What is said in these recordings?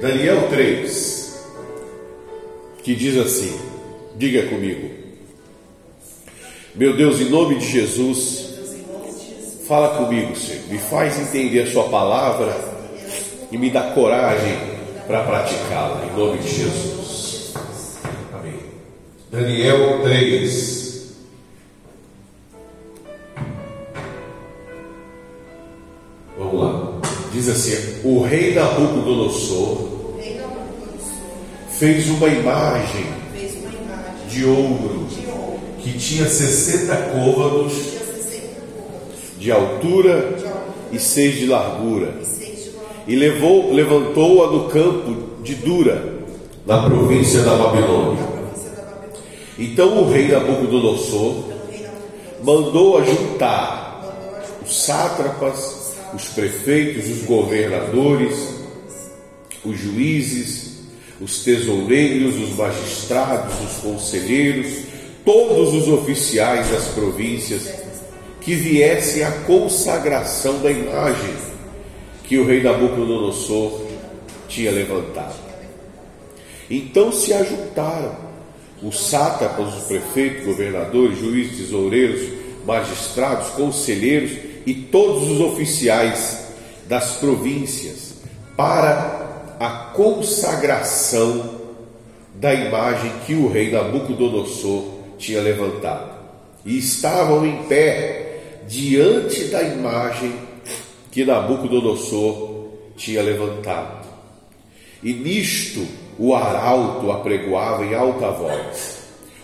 Daniel 3, que diz assim: diga comigo, meu Deus, em nome de Jesus, fala comigo, Senhor, me faz entender a Sua palavra e me dá coragem para praticá-la, em nome de Jesus. Amém. Daniel 3. Assim: O rei Nabucodonosor fez uma imagem de ouro que tinha 60 côvados de altura e seis de largura e levou levantou-a no campo de Dura na província da Babilônia. Então o rei Nabucodonosor mandou ajuntar os sátrapas, os prefeitos, os governadores, os juízes, os tesoureiros, os magistrados, os conselheiros, todos os oficiais das províncias que viessem à consagração da imagem que o rei Nabucodonosor tinha levantado. Então se ajuntaram os sátrapas, os prefeitos, governadores, juízes, tesoureiros, magistrados, conselheiros e todos os oficiais das províncias para a consagração da imagem que o rei Nabucodonosor tinha levantado. E estavam em pé diante da imagem que Nabucodonosor tinha levantado. E nisto o arauto apregoava em alta voz: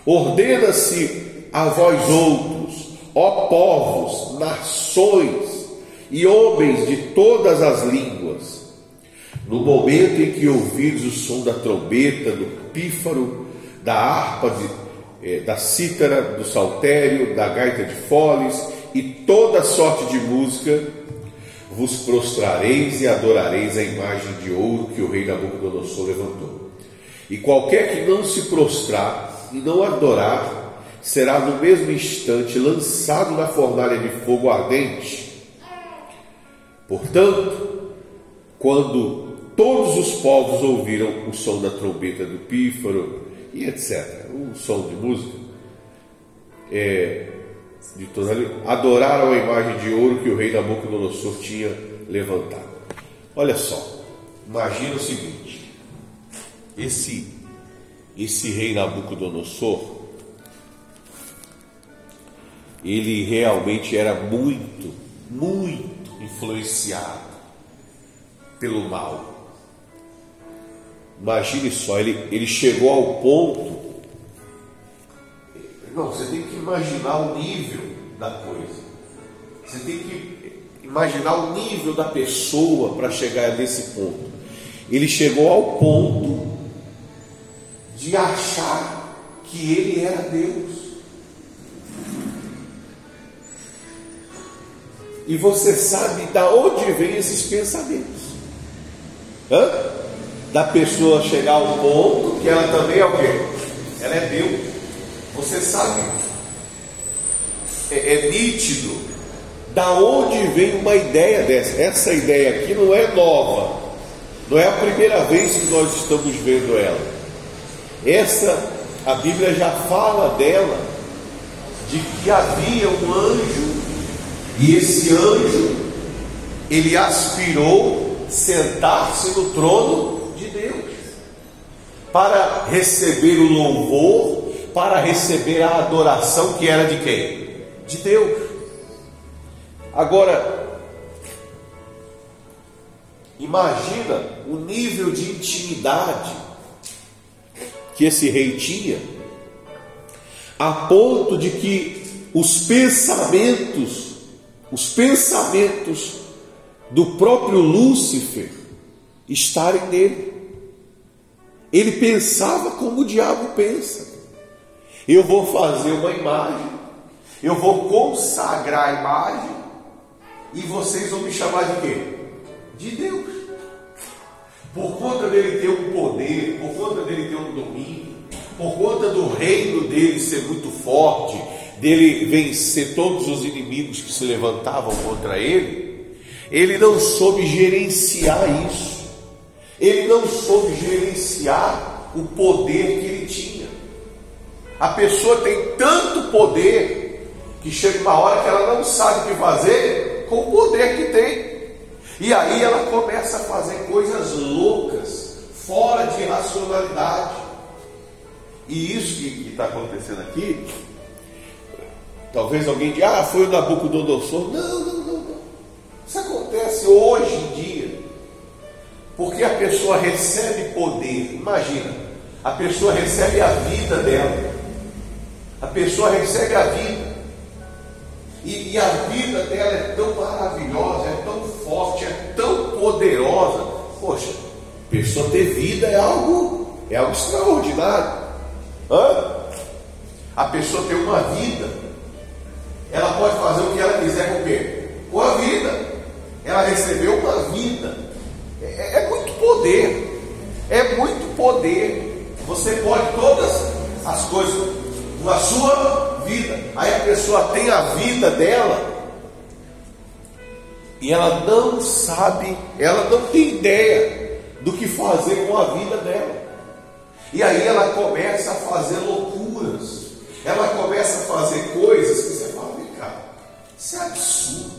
Ordena-se a vós outros, ó povos, nações e homens de todas as línguas, no momento em que ouvides o som da trombeta, do pífaro, da harpa, de, eh, da cítara, do saltério, da gaita de foles e toda sorte de música, vos prostrareis e adorareis a imagem de ouro que o rei Nabucodonosor levantou. E qualquer que não se prostrar e não adorar, será no mesmo instante lançado na fornalha de fogo ardente. Portanto, quando todos os povos ouviram o som da trombeta do pífaro e etc., um som de música, é, de toda adoraram a imagem de ouro que o rei Nabucodonosor tinha levantado. Olha só, imagina o seguinte: esse esse rei Nabucodonosor, ele realmente era muito, muito influenciado pelo mal. Imagine só, ele, ele chegou ao ponto. Não, você tem que imaginar o nível da coisa. Você tem que imaginar o nível da pessoa para chegar nesse ponto. Ele chegou ao ponto de achar que ele era Deus. E você sabe da onde vem esses pensamentos? Hã? Da pessoa chegar ao ponto que ela também é o quê? Ela é Deus. Você sabe? É, é nítido. Da onde vem uma ideia dessa? Essa ideia aqui não é nova. Não é a primeira vez que nós estamos vendo ela. Essa, a Bíblia já fala dela, de que havia um anjo, e esse anjo, ele aspirou sentar-se no trono de Deus, para receber o louvor, para receber a adoração que era de quem? De Deus. Agora, imagina o nível de intimidade que esse rei tinha, a ponto de que os pensamentos, os pensamentos do próprio Lúcifer estarem nele. Ele pensava como o diabo pensa. Eu vou fazer uma imagem, eu vou consagrar a imagem, e vocês vão me chamar de quê? De Deus por conta dele ter um poder, por conta dele ter um domínio, por conta do reino dele ser muito forte, dele vencer todos os inimigos que se levantavam contra ele, ele não soube gerenciar isso. Ele não soube gerenciar o poder que ele tinha. A pessoa tem tanto poder que chega uma hora que ela não sabe o que fazer com o poder que tem. E aí ela começa a fazer coisas loucas, fora de racionalidade. E isso que está acontecendo aqui, talvez alguém diga, ah, foi o Nabucodonosor. Não, não, não, não. Isso acontece hoje em dia. Porque a pessoa recebe poder. Imagina, a pessoa recebe a vida dela. A pessoa recebe a vida. E, e, a vida dela é tão maravilhosa, é tão forte, é tão poderosa. Poxa, pessoa ter vida é algo, é algo extraordinário. Hã? A pessoa ter uma vida, ela pode fazer o que ela quiser com o quê? Com a vida. Ela recebeu uma vida. É, é, é muito poder. É muito poder. Você pode todas as coisas na sua vida. Aí a pessoa tem a vida dela e ela não sabe, ela não tem ideia do que fazer com a vida dela. E aí ela começa a fazer loucuras. Ela começa a fazer coisas que isso é absurdo.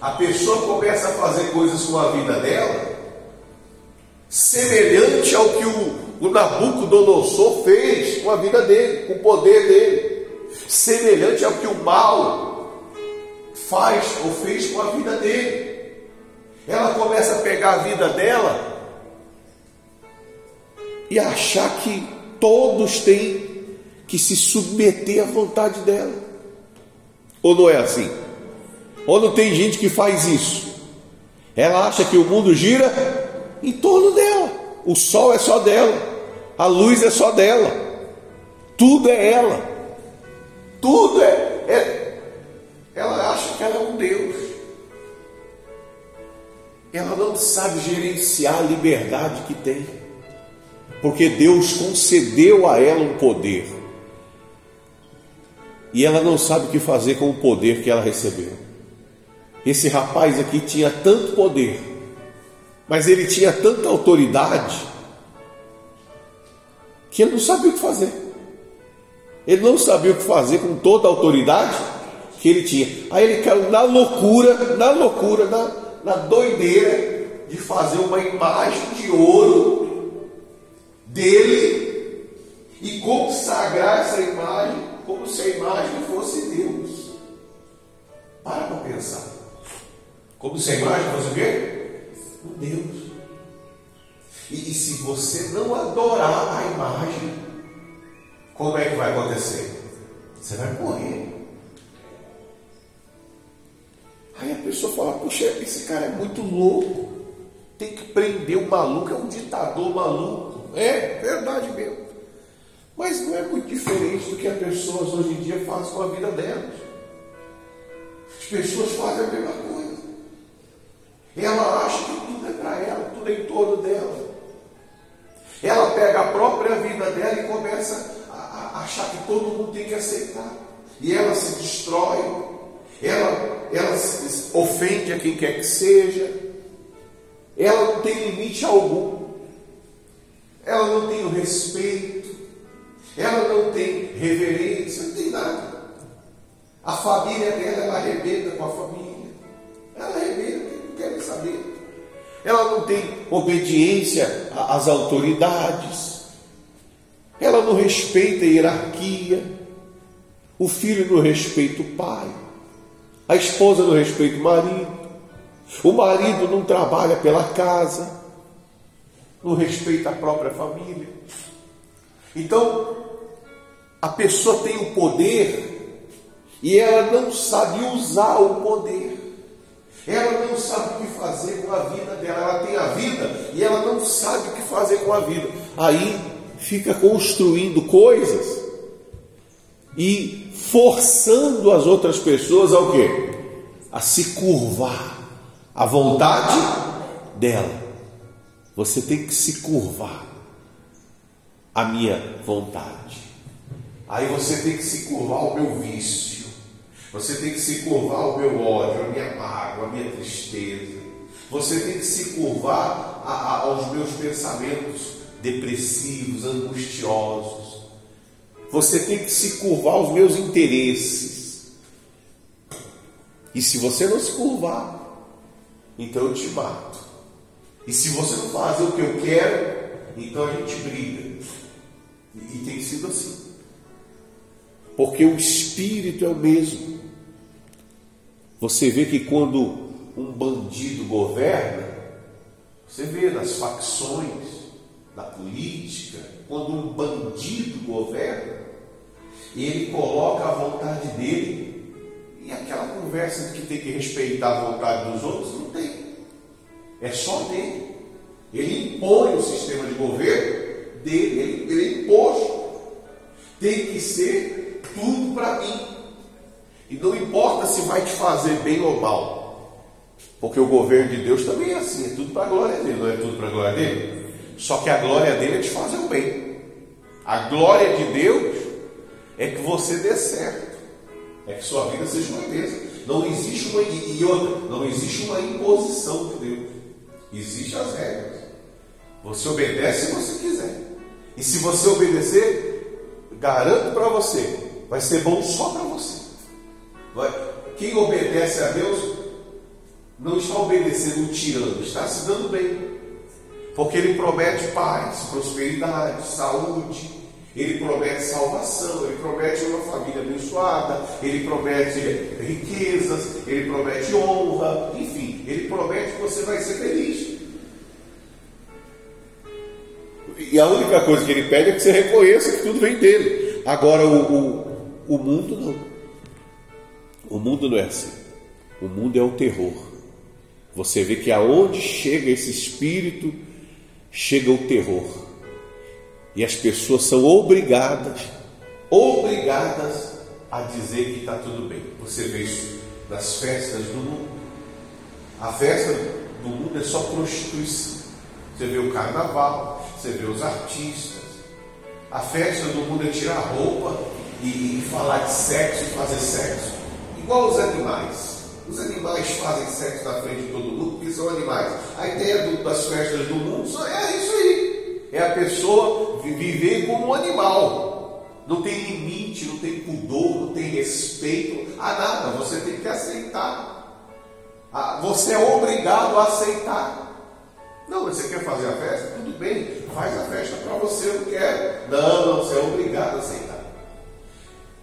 A pessoa começa a fazer coisas com a vida dela semelhante ao que o, o Nabucodonosor fez com a vida dele, com o poder dele, semelhante ao que o mal faz ou fez com a vida dele. Ela começa a pegar a vida dela e achar que todos têm que se submeter à vontade dela. Ou não é assim? Ou não tem gente que faz isso? Ela acha que o mundo gira em torno dela. O sol é só dela, a luz é só dela, tudo é ela, tudo é, é. Ela acha que ela é um Deus. Ela não sabe gerenciar a liberdade que tem, porque Deus concedeu a ela um poder, e ela não sabe o que fazer com o poder que ela recebeu. Esse rapaz aqui tinha tanto poder, mas ele tinha tanta autoridade que ele não sabia o que fazer. Ele não sabia o que fazer com toda a autoridade que ele tinha. Aí ele caiu na loucura, na loucura, na, na doideira de fazer uma imagem de ouro dele e consagrar essa imagem como se a imagem fosse Deus. Para para pensar. Como se a imagem fosse o quê? um Deus. E, e se você não adorar a imagem, como é que vai acontecer? Você vai morrer. Aí a pessoa fala, puxa, esse cara é muito louco. Tem que prender o maluco, é um ditador maluco. É, verdade mesmo. Mas não é muito diferente do que as pessoas hoje em dia fazem com a vida delas. As pessoas fazem a mesma coisa. Ela acha que tudo é para ela, tudo é em torno dela. Ela pega a própria vida dela e começa a, a achar que todo mundo tem que aceitar. E ela se destrói, ela, ela se ofende a quem quer que seja, ela não tem limite algum, ela não tem o respeito, ela não tem reverência, não tem nada. A família dela, ela arrebenta com a família, ela arrebenta querem saber. Ela não tem obediência às autoridades. Ela não respeita a hierarquia. O filho não respeita o pai. A esposa não respeita o marido. O marido não trabalha pela casa. Não respeita a própria família. Então, a pessoa tem o poder e ela não sabe usar o poder. Ela não sabe o que fazer com a vida dela. Ela tem a vida e ela não sabe o que fazer com a vida. Aí fica construindo coisas e forçando as outras pessoas ao quê? A se curvar à vontade dela. Você tem que se curvar à minha vontade. Aí você tem que se curvar ao meu vício. Você tem que se curvar ao meu ódio, à minha mágoa, à minha tristeza. Você tem que se curvar a, a, aos meus pensamentos depressivos, angustiosos. Você tem que se curvar aos meus interesses. E se você não se curvar, então eu te mato. E se você não fazer o que eu quero, então a gente briga. E, e tem sido assim. Porque o espírito é o mesmo. Você vê que quando um bandido governa, você vê nas facções da política, quando um bandido governa, ele coloca a vontade dele e aquela conversa de que tem que respeitar a vontade dos outros, não tem. É só dele. Ele impõe o sistema de governo dele, ele, ele é imposto. Tem que ser tudo para mim. E não importa se vai te fazer bem ou mal. Porque o governo de Deus também é assim, é tudo para a glória dele, não é tudo para a glória dele? Só que a glória dele é te fazer o bem. A glória de Deus é que você dê certo, é que sua vida seja uma bênção. Não existe uma e outra, não existe uma imposição de Deus. Existem as regras. Você obedece se você quiser. E se você obedecer, garanto para você, vai ser bom só para você. Vai. Quem obedece a Deus não está obedecendo um tirano, está se dando bem. Porque ele promete paz, prosperidade, saúde, ele promete salvação, ele promete uma família abençoada, ele promete riquezas, ele promete honra, enfim, ele promete que você vai ser feliz. E a única coisa que ele pede é que você reconheça que tudo vem dele. Agora, o, o, o mundo não. O mundo não é assim. O mundo é o terror. Você vê que aonde chega esse espírito, chega o terror. E as pessoas são obrigadas, obrigadas a dizer que está tudo bem. Você vê isso nas festas do mundo. A festa do mundo é só prostituição. Você vê o carnaval, você vê os artistas. A festa do mundo é tirar roupa e, falar de sexo e fazer sexo. Igual os animais. Os animais fazem sexo na frente de todo mundo porque são animais. A ideia do, das festas do mundo é isso aí. É a pessoa viver como um animal. Não tem limite, não tem pudor, não tem respeito a nada. Você tem que aceitar. Ah, você é obrigado a aceitar. Não, você quer fazer a festa? Tudo bem, faz a festa para você, eu não quero. Não, não, você é obrigado a aceitar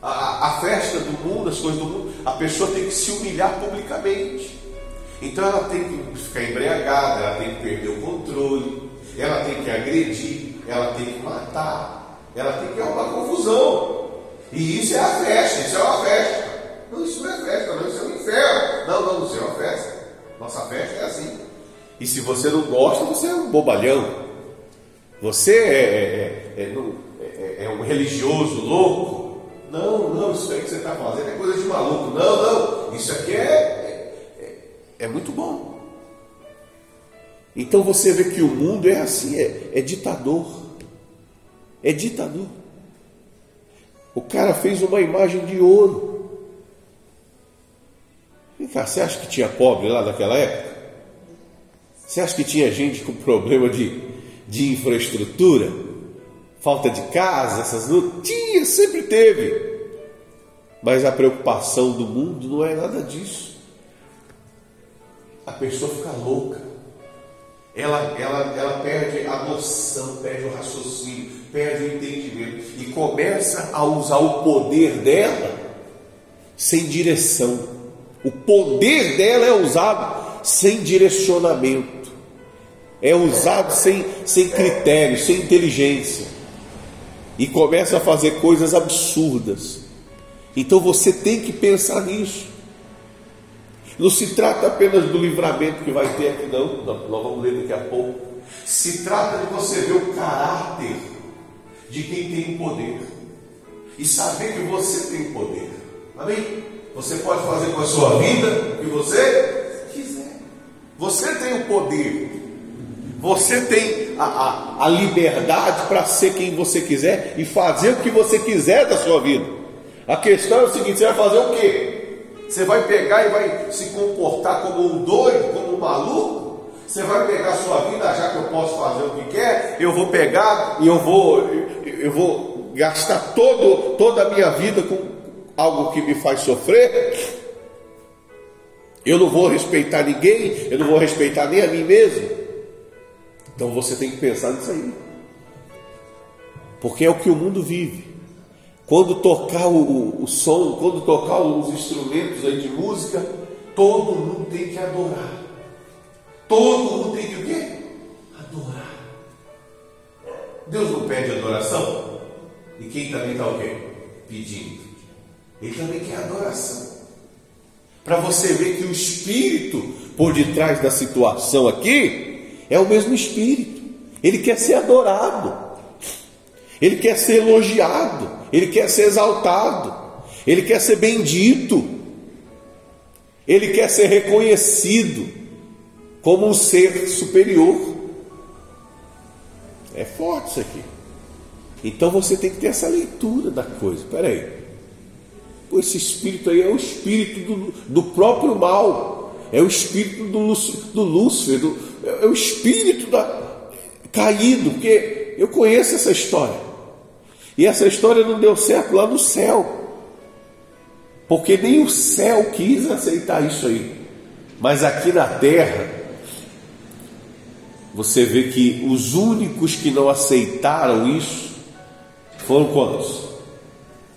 a, a festa do mundo, as coisas do mundo, a pessoa tem que se humilhar publicamente. Então ela tem que ficar embriagada, ela tem que perder o controle, ela tem que agredir, ela tem que matar, ela tem que arrumar confusão. E isso é a festa, isso é uma festa. Não, isso não é festa, não, isso é um inferno. Não, não, isso é uma festa. Nossa festa é assim. E se você não gosta, você é um bobalhão. Você é, é, é, é, é um religioso louco. Não, não, isso aí que você está fazendo é coisa de maluco. Não, não, isso aqui é, é, é, é muito bom. Então você vê que o mundo é assim, é, é ditador. É ditador. O cara fez uma imagem de ouro. Vem cá, você acha que tinha pobre lá naquela época? Você acha que tinha gente com problema de, de infraestrutura? Falta de casa, essas lutas, tinha, sempre teve. Mas a preocupação do mundo não é nada disso. A pessoa fica louca. Ela, ela, ela perde a noção, perde o raciocínio, perde o entendimento e começa a usar o poder dela sem direção. O poder dela é usado sem direcionamento, é usado sem, sem critério, sem inteligência e começa a fazer coisas absurdas. Então você tem que pensar nisso. Não se trata apenas do livramento que vai ter aqui, não, nós vamos ler daqui a pouco. Se trata de você ver o caráter de quem tem o poder e saber que você tem o poder. Amém? Você pode fazer com a sua vida o que você quiser. Você tem o poder você tem a, a, a liberdade para ser quem você quiser e fazer o que você quiser da sua vida. A questão é o seguinte: você vai fazer o quê? Você vai pegar e vai se comportar como um doido, como um maluco? Você vai pegar a sua vida, já que eu posso fazer o que quer, eu vou pegar e eu vou, eu vou gastar todo, toda a minha vida com algo que me faz sofrer. Eu não vou respeitar ninguém, eu não vou respeitar nem a mim mesmo. Então você tem que pensar nisso aí. Porque é o que o mundo vive. Quando tocar o, o som, quando tocar os instrumentos aí de música, todo mundo tem que adorar. Todo mundo tem que o quê? Adorar. Deus não pede adoração? E quem também está o quê? Pedindo. Ele também quer adoração. Para você ver que o espírito por detrás da situação aqui é o mesmo espírito. Ele quer ser adorado. Ele quer ser elogiado, ele quer ser exaltado, ele quer ser bendito, ele quer ser reconhecido como um ser superior. É forte isso aqui. Então você tem que ter essa leitura da coisa. Espera aí. Esse espírito aí é o espírito do, do próprio mal. É o espírito do, do Lúcifer, do, é o espírito da, caído, porque eu conheço essa história. E essa história não deu certo lá no céu. Porque nem o céu quis aceitar isso aí. Mas aqui na terra, você vê que os únicos que não aceitaram isso foram quantos?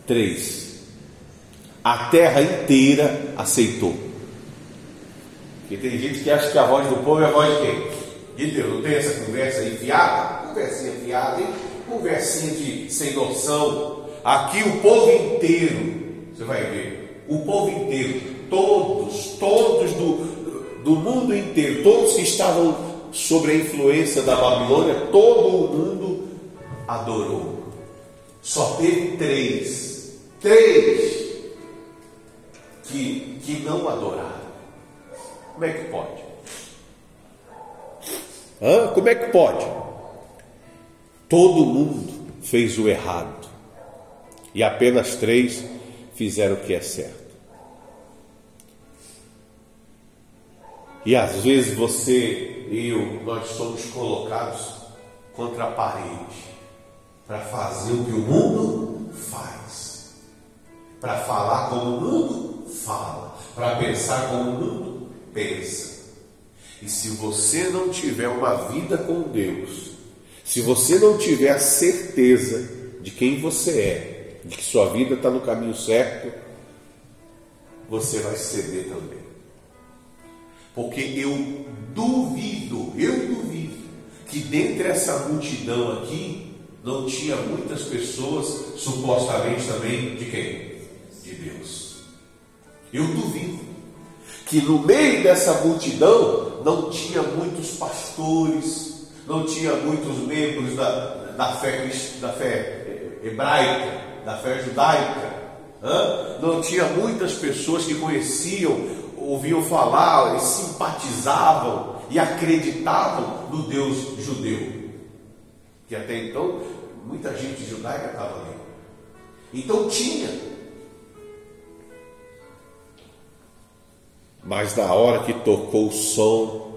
Três. A terra inteira aceitou. Porque tem gente que acha que a voz do povo é a voz de quem? De Deus. Não tem essa conversa aí fiada? Conversinha fiada, hein? conversinha de sem noção. Aqui o povo inteiro, você vai ver, o povo inteiro, todos, todos do, do mundo inteiro, todos que estavam sob a influência da Babilônia, todo o mundo adorou. Só teve três, três que, que não adoraram. Como é que pode? Hã? Como é que pode? Todo mundo fez o errado e apenas três fizeram o que é certo. E às vezes você e eu, nós somos colocados contra a parede para fazer o que o mundo faz, para falar como o mundo fala, para pensar como o mundo pensa. E se você não tiver uma vida com Deus, se você não tiver a certeza de quem você é, de que sua vida está no caminho certo, você vai ceder também. Porque eu duvido, eu duvido, que dentre essa multidão aqui não tinha muitas pessoas, supostamente também, de quem? De Deus. Eu duvido que no meio dessa multidão não tinha muitos pastores, não tinha muitos membros da, da, fé, da fé hebraica, da fé judaica, não tinha muitas pessoas que conheciam, ouviam falar e simpatizavam e acreditavam no Deus judeu. Que até então muita gente judaica estava ali. Então tinha. Mas na hora que tocou o som,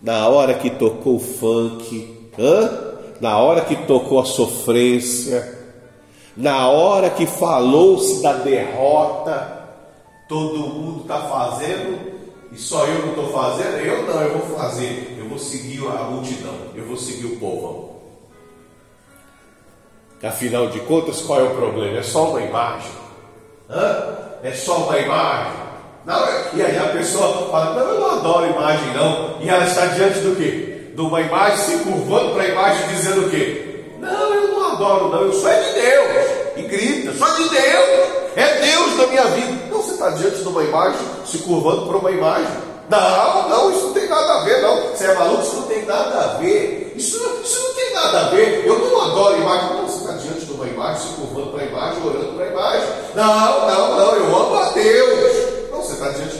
na hora que tocou o funk, hã? na hora que tocou a sofrência, na hora que falou-se da derrota, todo mundo está fazendo e só eu não estou fazendo, eu não, eu vou fazer, eu vou seguir a multidão, eu vou seguir o povo. Afinal de contas, qual é o problema? É só uma imagem. Hã? É só uma imagem. Não, e aí a pessoa fala, não, eu não adoro imagem não. E ela está diante do quê? De uma imagem, se curvando para a imagem, dizendo o quê? Não, eu não adoro não, eu sou é de Deus. E grita, sou de Deus. É Deus na minha vida. Não, você está diante de uma imagem, se curvando para uma imagem. Não, não, isso não tem nada a ver, não. Você é maluco, isso não tem nada a ver. Isso, isso não tem nada a ver. Eu não adoro imagem. Não, você está diante de uma imagem, se curvando para a imagem, orando para a imagem. Não, não, não, eu amo a Deus.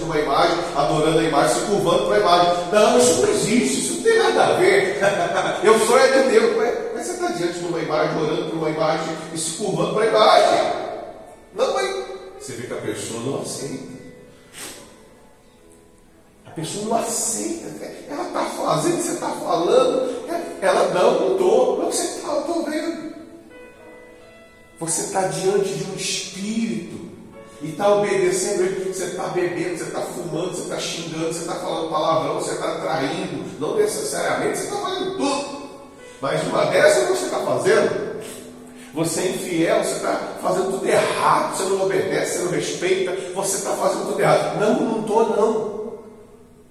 Uma imagem, adorando a imagem, se curvando para a imagem. Não, isso não existe, isso não tem nada a ver. Eu sou é de Deus. Mas você está diante de uma imagem, orando para uma imagem e se curvando para a imagem. Não, mas você vê que a pessoa não aceita. A pessoa não aceita. Ela está fazendo, você está falando. Ela não, estou. Não, você está, eu estou vendo. Você está diante de um espírito e está obedecendo ele porque você está bebendo, você está fumando, você está xingando, você está falando palavrão, você está traindo. Não necessariamente você está fazendo tudo. Mas uma dessas você está fazendo. Você é infiel, você está fazendo tudo errado, você não obedece, você não respeita, você está fazendo tudo errado. Não, não estou não.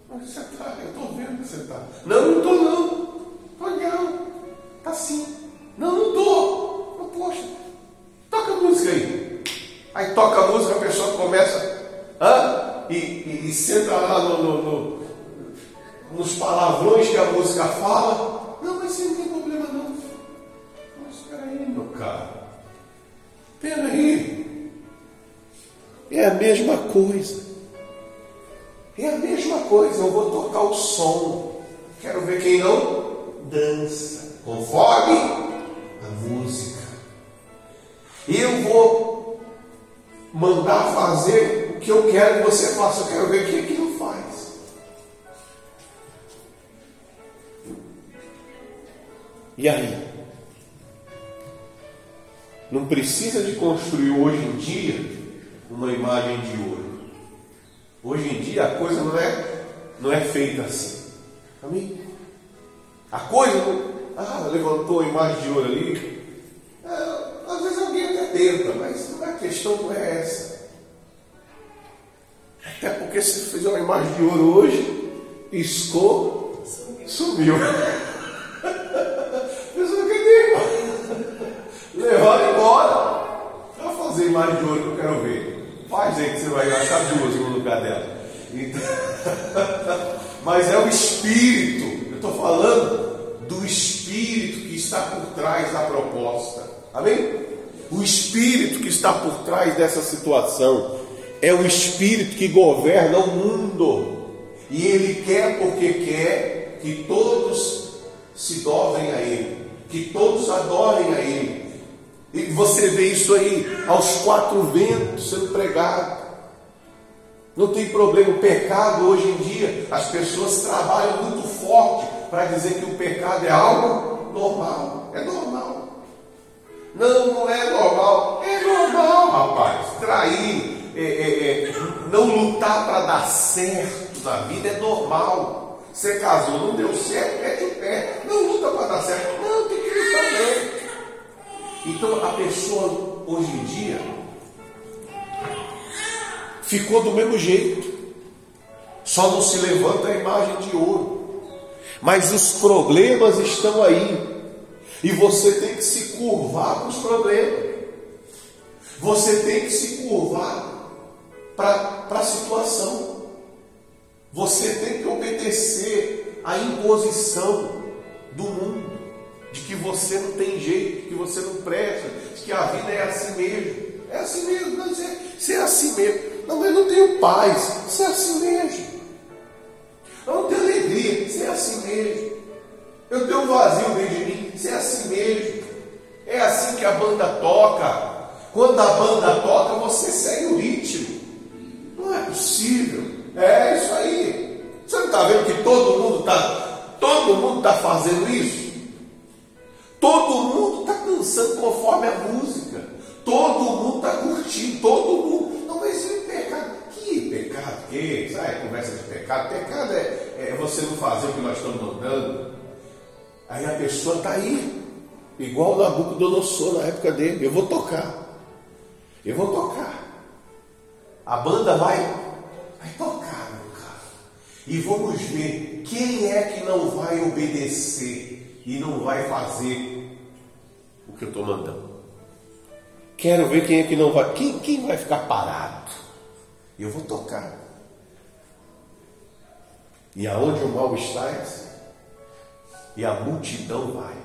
Mas você está, eu estou vendo que você está. Não, não estou não. Estou não. Está sim. Não, não estou. Poxa, toca a música aí. Aí toca a música, a pessoa começa hã? E, e, e senta lá no, no, no, nos palavrões que a música fala. Não, mas você não tem problema não. Mas aí, meu caro. Peraí. É a mesma coisa. É a mesma coisa. Eu vou tocar o som. Quero ver quem não dança. Conforme a música. Eu vou mandar fazer o que eu quero que você faça. Eu quero ver é que não faz. E aí? Não precisa de construir hoje em dia uma imagem de ouro. Hoje em dia a coisa não é, não é feita assim. Amém? A coisa não. Ah, levantou a imagem de ouro ali. É, às vezes alguém até tenta, mas questão é essa. Até porque se fizer uma imagem de ouro hoje, piscou, sumiu. Levaram embora. Vai fazer imagem de ouro que eu quero ver. Faz aí que você vai gastar duas no lugar dela. Então, mas é o Espírito. Eu estou falando do Espírito que está por trás da proposta. Amém? O Espírito que está por trás dessa situação é o Espírito que governa o mundo. E Ele quer porque quer que todos se dobrem a Ele, que todos adorem a Ele, e você vê isso aí aos quatro ventos sendo pregado. Não tem problema, o pecado hoje em dia, as pessoas trabalham muito forte para dizer que o pecado é algo normal. É normal. Não, não é normal. É normal, rapaz. Trair, é, é, é, não lutar para dar certo na vida é normal. Você casou, não deu certo, mete o pé. Não luta para dar certo. Não, tem que lutar mesmo. Então a pessoa hoje em dia ficou do mesmo jeito. Só não se levanta a imagem de ouro. Mas os problemas estão aí. E você tem que se curvar para os problemas. Você tem que se curvar para a situação. Você tem que obedecer à imposição do mundo de que você não tem jeito, que você não presta, que a vida é assim mesmo. É assim mesmo, não, você, você é assim mesmo. Não, eu não tenho paz, você é assim mesmo. Eu não tenho alegria, você é assim mesmo. Eu tenho um vazio dentro de mim, você é assim mesmo. É assim que a banda toca. Quando a banda toca, você segue o ritmo. Não é possível. É isso aí. Você não está vendo que todo mundo está todo mundo está fazendo isso? Todo mundo está dançando conforme a música. Todo mundo está curtindo. Todo mundo. Não, mas isso é pecado. Que pecado? Que? Sabe, conversa de pecado. Pecado é, é você não fazer o que nós estamos mandando. Aí a pessoa está aí. Igual o Nabucodonosor na época dele. Eu vou tocar. Eu vou tocar. A banda vai, vai tocar, meu cara. E vamos ver quem é que não vai obedecer e não vai fazer o que eu estou mandando. Quero ver quem é que não vai. Quem, quem vai ficar parado? Eu vou tocar. E aonde o mal está, e a multidão vai.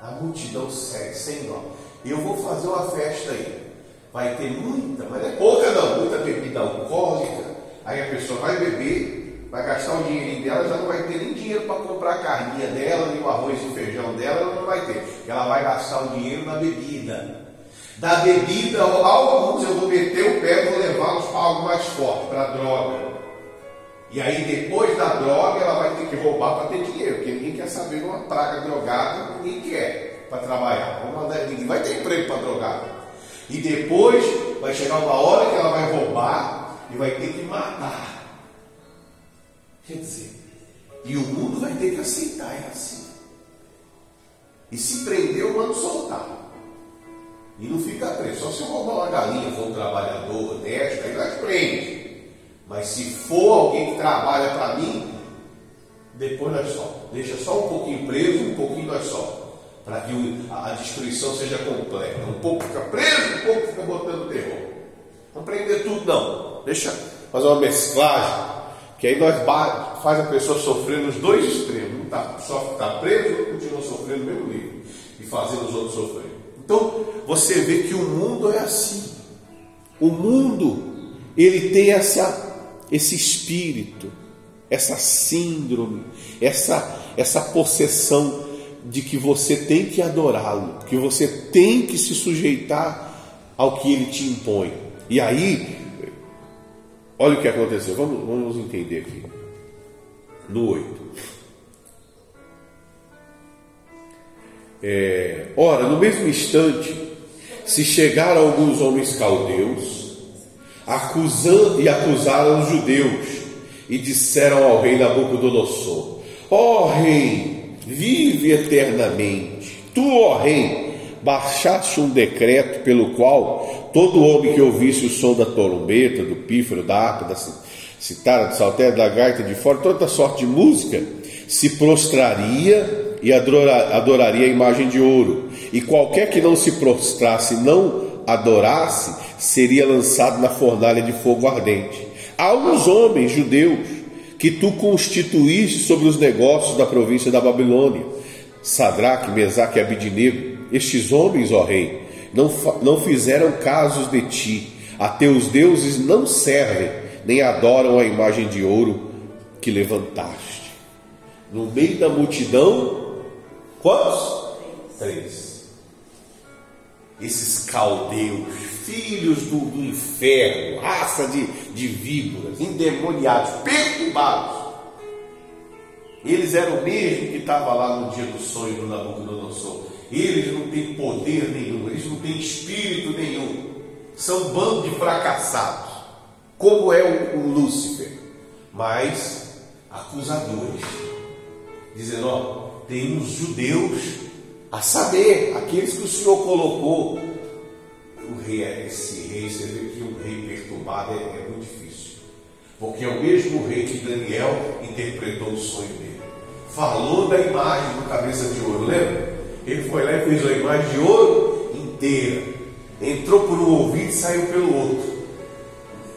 A multidão segue, sem dó. Eu vou fazer uma festa aí. Vai ter muita, mas é pouca não, muita bebida alcoólica. Aí a pessoa vai beber vai gastar o dinheirinho dela, já não vai ter nem dinheiro para comprar a carninha dela, nem o arroz e o feijão dela, ela não vai ter. Ela vai gastar o dinheiro na bebida. Da bebida, alguns eu vou meter o pé, vou levá-los para algo mais forte, para droga. E aí depois da droga ela vai ter que roubar para ter dinheiro, porque quer saber uma praga drogada, ninguém quer para trabalhar. Ninguém vai ter emprego para drogada. E depois vai chegar uma hora que ela vai roubar e vai ter que matar. Quer dizer, e o mundo vai ter que aceitar, é assim. E se prender, eu mando soltar. E não fica preso. Só se eu roubar uma galinha, for um trabalhador honesto, aí nós prende. Mas se for alguém que trabalha para mim, depois nós só. Deixa só um pouquinho preso, um pouquinho nós só. Para que a destruição seja completa. Um pouco fica preso, um pouco fica botando terror. Não prender tudo não. Deixa fazer uma mesclagem. Que aí nós faz a pessoa sofrer nos dois extremos. Um tá, só está preso, outro continua sofrendo no mesmo nível. E fazendo os outros sofrer. Então, você vê que o mundo é assim. O mundo, ele tem essa, esse espírito, essa síndrome, essa, essa possessão de que você tem que adorá-lo, que você tem que se sujeitar ao que ele te impõe. E aí, olha o que aconteceu, vamos, vamos entender aqui. No 8. É, ora, no mesmo instante, se chegaram alguns homens caldeus acusando, e acusaram os judeus e disseram ao rei Nabucodonosor: Ó rei, vive eternamente. Tu, ó rei, baixaste um decreto pelo qual todo homem que ouvisse o som da trombeta, do pífaro, da harpa, da citada, do saltério, da gaita, de fora, toda sorte de música, se prostraria e adoraria a imagem de ouro. E qualquer que não se prostrasse, não adorasse, seria lançado na fornalha de fogo ardente. Há uns homens judeus que tu constituíste sobre os negócios da província da Babilônia, Sadraque, Mesaque e Abidinego. Estes homens, ó rei, não, não fizeram casos de ti. A teus deuses não servem, nem adoram a imagem de ouro que levantaste. No meio da multidão Quantos? Três. Esses caldeus, filhos do, do inferno, raça de, de víboras, endemoniados, perturbados. Eles eram o mesmo que estava lá no dia do sonho do Nabucodonosor. Eles não têm poder nenhum, eles não têm espírito nenhum. São um bando de fracassados, como é o, o Lúcifer, mas acusadores, dizendo: ó, tem os judeus, a saber, aqueles que o Senhor colocou. O rei, é esse rei, você vê que um rei perturbado é, é muito difícil. Porque é o mesmo rei que Daniel interpretou o sonho dele. Falou da imagem do cabeça de ouro, lembra? Ele foi lá e fez a imagem de ouro inteira. Entrou por um ouvido e saiu pelo outro.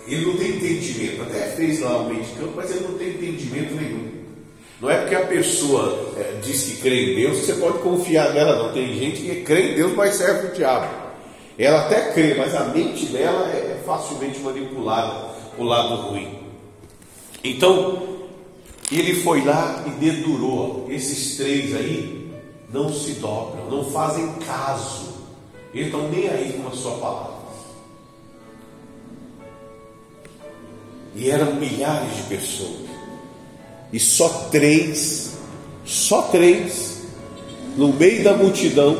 Ele não tem entendimento. Até fez lá o meio de campo, mas ele não tem entendimento nenhum. Não é porque a pessoa é, diz que crê em Deus que você pode confiar nela, não. Tem gente que crê em Deus, mas serve o diabo. Ela até crê, mas a mente dela é, é facilmente manipulada o lado ruim. Então, ele foi lá e dedurou. Esses três aí não se dobram, não fazem caso. Eles estão nem aí com a sua palavra. E eram milhares de pessoas e só três, só três, no meio da multidão,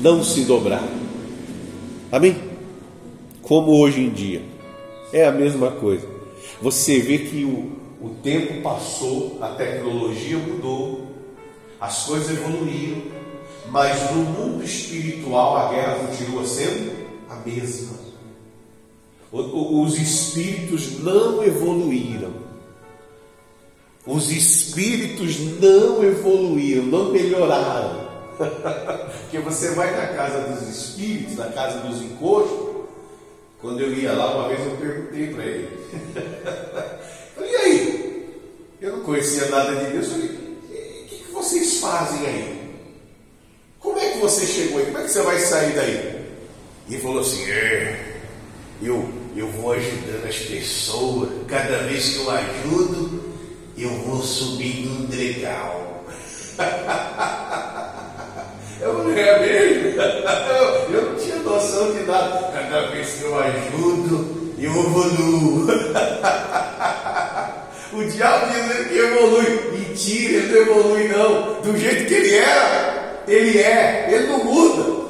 não se dobraram. Amém? Como hoje em dia, é a mesma coisa. Você vê que o, o tempo passou, a tecnologia mudou, as coisas evoluíram, mas no mundo espiritual a guerra continua sendo a mesma. Os espíritos não evoluíram. Os espíritos não evoluíram, não melhoraram. Porque você vai na casa dos espíritos, na casa dos encostos. Quando eu ia lá, uma vez eu perguntei para ele: E aí? Eu não conhecia nada de Deus. Eu falei: O que, que vocês fazem aí? Como é que você chegou aí? Como é que você vai sair daí? E falou assim: É, eu, eu vou ajudando as pessoas. Cada vez que eu ajudo, eu vou subir no dregal. Eu não é mesmo? Eu não tinha noção de nada. Cada vez que eu ajudo, eu evoluo. O diabo diz que evolui. Mentira, ele não evolui não. Do jeito que ele era, ele é. Ele não muda.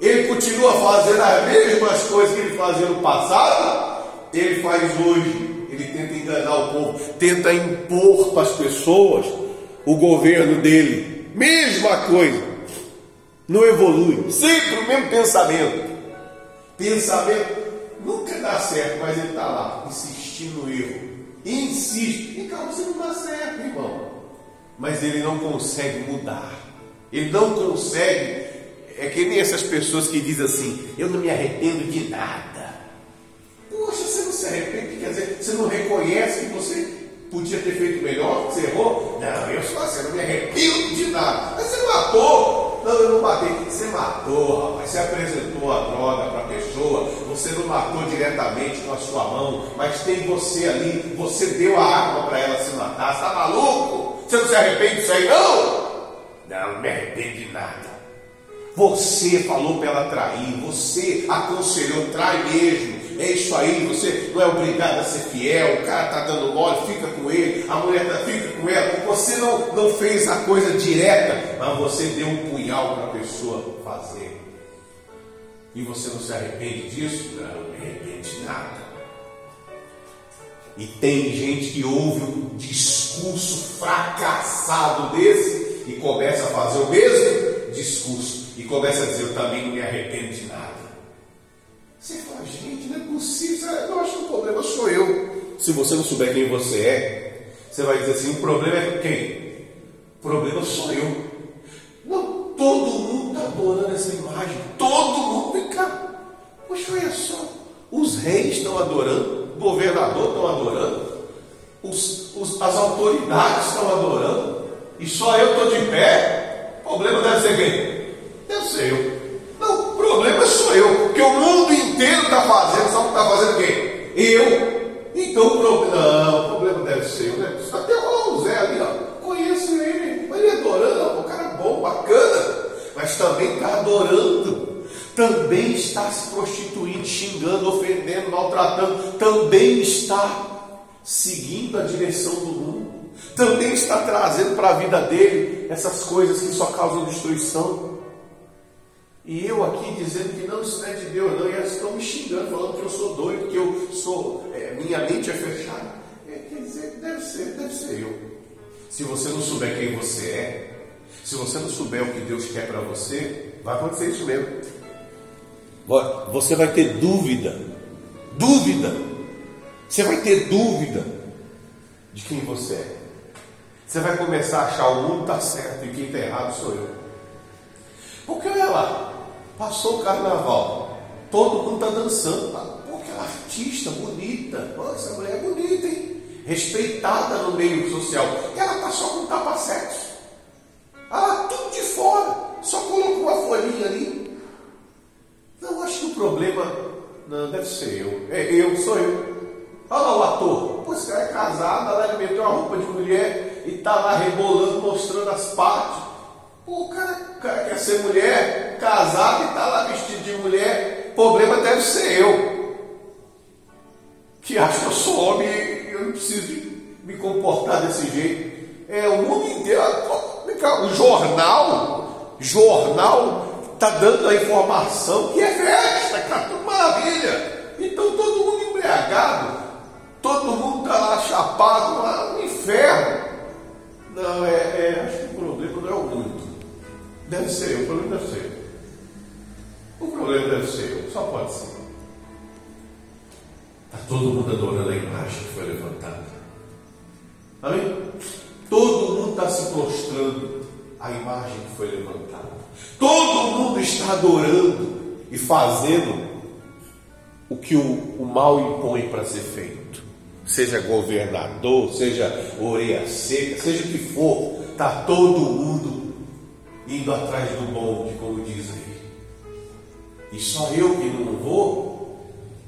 Ele continua fazendo as mesmas coisas que ele fazia no passado, ele faz hoje. Ele tenta enganar o povo, tenta impor para as pessoas o governo dele. Mesma coisa. Não evolui. Sempre o mesmo pensamento. Pensamento nunca dá certo, mas ele está lá, insistindo no erro. Insiste. E calma, você não dá certo, irmão. Mas ele não consegue mudar. Ele não consegue. É que nem essas pessoas que dizem assim: Eu não me arrependo de nada. Poxa, você não se arrepende, quer dizer, você não reconhece que você podia ter feito melhor, você errou? Não, eu sou assim, eu não me arrependo de nada. Mas você matou. Não, eu não matei. Você matou, rapaz. Você apresentou a droga para a pessoa. Você não matou diretamente com a sua mão, mas tem você ali. Você deu a arma para ela se matar. Você está maluco? Você não se arrepende disso aí, não? Não, não me arrependo de nada. Você falou para ela trair, você aconselhou, trai mesmo. É isso aí, você não é obrigado a ser fiel, o cara está dando mole, fica com ele, a mulher tá, fica com ela. Você não, não fez a coisa direta, mas você deu um punhal para a pessoa fazer. E você não se arrepende disso? Não, não me arrepende de nada. E tem gente que ouve um discurso fracassado desse e começa a fazer o mesmo discurso e começa a dizer: Eu também não me arrependo de nada. Você fala, gente, não é possível. Eu acho que o problema sou eu. Se você não souber quem você é, você vai dizer assim: o problema é quem? O problema sou eu. Não, todo mundo está adorando essa imagem. Todo mundo, vem cá. Poxa, olha só. Os reis estão adorando, o governador estão adorando, os, os, as autoridades estão adorando, e só eu estou de pé. O problema deve ser quem? Deve ser eu. Problema sou eu, porque o mundo inteiro está fazendo, só que está fazendo quem? Eu. Então o problema. Não, o problema deve ser eu, né? Até o Zé ali, ó. Conheço ele, mas ele adorando, o cara é bom, bacana, mas também está adorando. Também está se prostituindo, xingando, ofendendo, maltratando, também está seguindo a direção do mundo, também está trazendo para a vida dele essas coisas que só causam destruição. E eu aqui dizendo que não, isso não é de Deus, não, e elas estão me xingando, falando que eu sou doido, que eu sou, é, minha mente é fechada. É, quer dizer, deve ser, deve ser eu. Se você não souber quem você é, se você não souber o que Deus quer para você, vai acontecer isso mesmo. Você vai ter dúvida, dúvida. Você vai ter dúvida de quem você é. Você vai começar a achar o mundo está certo e quem está errado sou eu. Porque olha lá, Passou o carnaval, todo mundo está dançando. Pô, aquela artista bonita, Pô, essa mulher é bonita, hein? Respeitada no meio social. E ela está só com tapa-sexo. Ah, tudo de fora, só colocou uma folhinha ali. Não, acho que o problema não deve ser eu. É eu, sou eu. Olha lá o ator. Pô, esse cara é casado, lá ele meteu uma roupa de mulher e está lá rebolando, mostrando as partes. Pô, o cara, o cara quer ser mulher, casado e está lá vestido de mulher. Problema deve ser eu. Que acho que eu sou homem e eu não preciso me comportar desse jeito. É o mundo inteiro. O jornal, jornal está dando a informação que é festa, cara, maravilha. Então todo mundo embriagado, todo mundo está lá chapado, lá no inferno. Não, é, é, acho que o problema não é o mundo. Deve ser o problema deve ser. O problema deve ser só pode ser. Está todo mundo adorando a imagem que foi levantada. Amém? Todo mundo está se prostrando à imagem que foi levantada. Todo mundo está adorando e fazendo o que o, o mal impõe para ser feito. Seja governador, seja orelha seca, seja o que for, está todo mundo indo atrás do bonde, como diz aí. E só eu que não vou?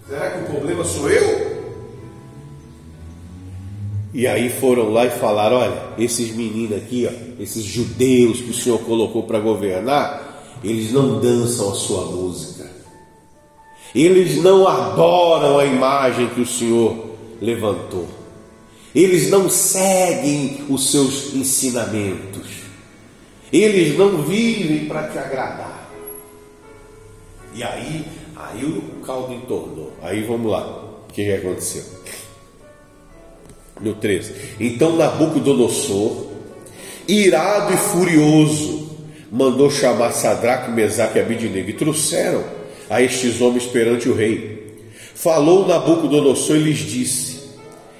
Será que o problema sou eu? E aí foram lá e falaram: olha, esses meninos aqui, ó, esses judeus que o Senhor colocou para governar, eles não dançam a sua música. Eles não adoram a imagem que o Senhor levantou. eles não seguem os seus ensinamentos, eles não vivem para te agradar. E aí, aí o caldo entornou. Aí vamos lá, o que, que aconteceu? No 13. Então Nabucodonosor, irado e furioso, mandou chamar Sadraque, Mesaque e Abidinego e trouxeram a estes homens perante o rei. Falou Nabucodonosor e lhes disse: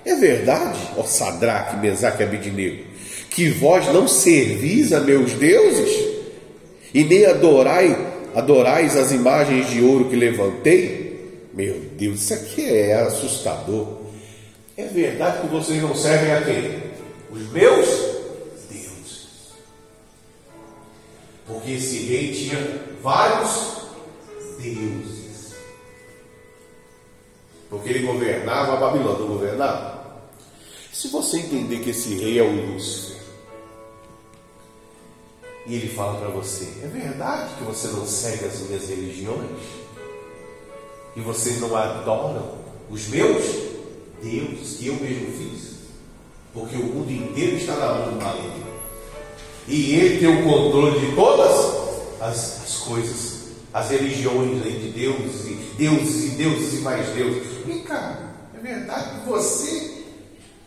É verdade, ó Sadraque, Mesaque e Abidinego, que vós não servis a meus deuses e nem adorai, adorais as imagens de ouro que levantei? Meu Deus, isso aqui é assustador. É verdade que vocês não servem a quem? Os meus deuses. Porque esse rei tinha vários deuses. Porque ele governava a Babilônia, não governava? Se você entender que esse rei é o Lúcifer, e ele fala para você: é verdade que você não segue as minhas religiões? E vocês não adoram os meus deuses que eu mesmo fiz? Porque o mundo inteiro está na mão do maligno. E ele tem o controle de todas as, as coisas as religiões de deuses, e deuses e deuses e mais deuses. Vem cá, é verdade que você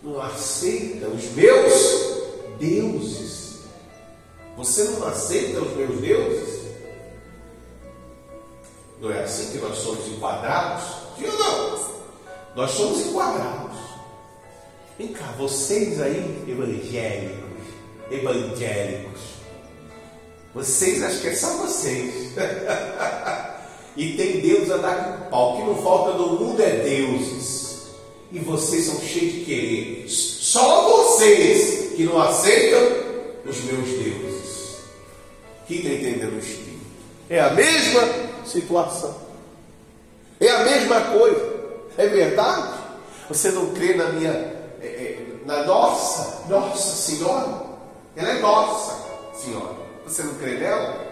não aceita os meus deuses. Você não aceita os meus deuses? Não é assim que nós somos enquadrados? Sim ou não? Nós somos enquadrados. Vem cá, vocês aí, evangélicos, evangélicos, vocês acham que é só vocês. e tem Deus a dar com pau. O que não falta no mundo é deuses. E vocês são cheios de querer. Só vocês que não aceitam os meus deuses. Quem está entendendo o espírito? É a mesma situação. É a mesma coisa. É verdade? Você não crê na minha. É, é, na nossa, Nossa Senhora? Ela é nossa Senhora. Você não crê nela?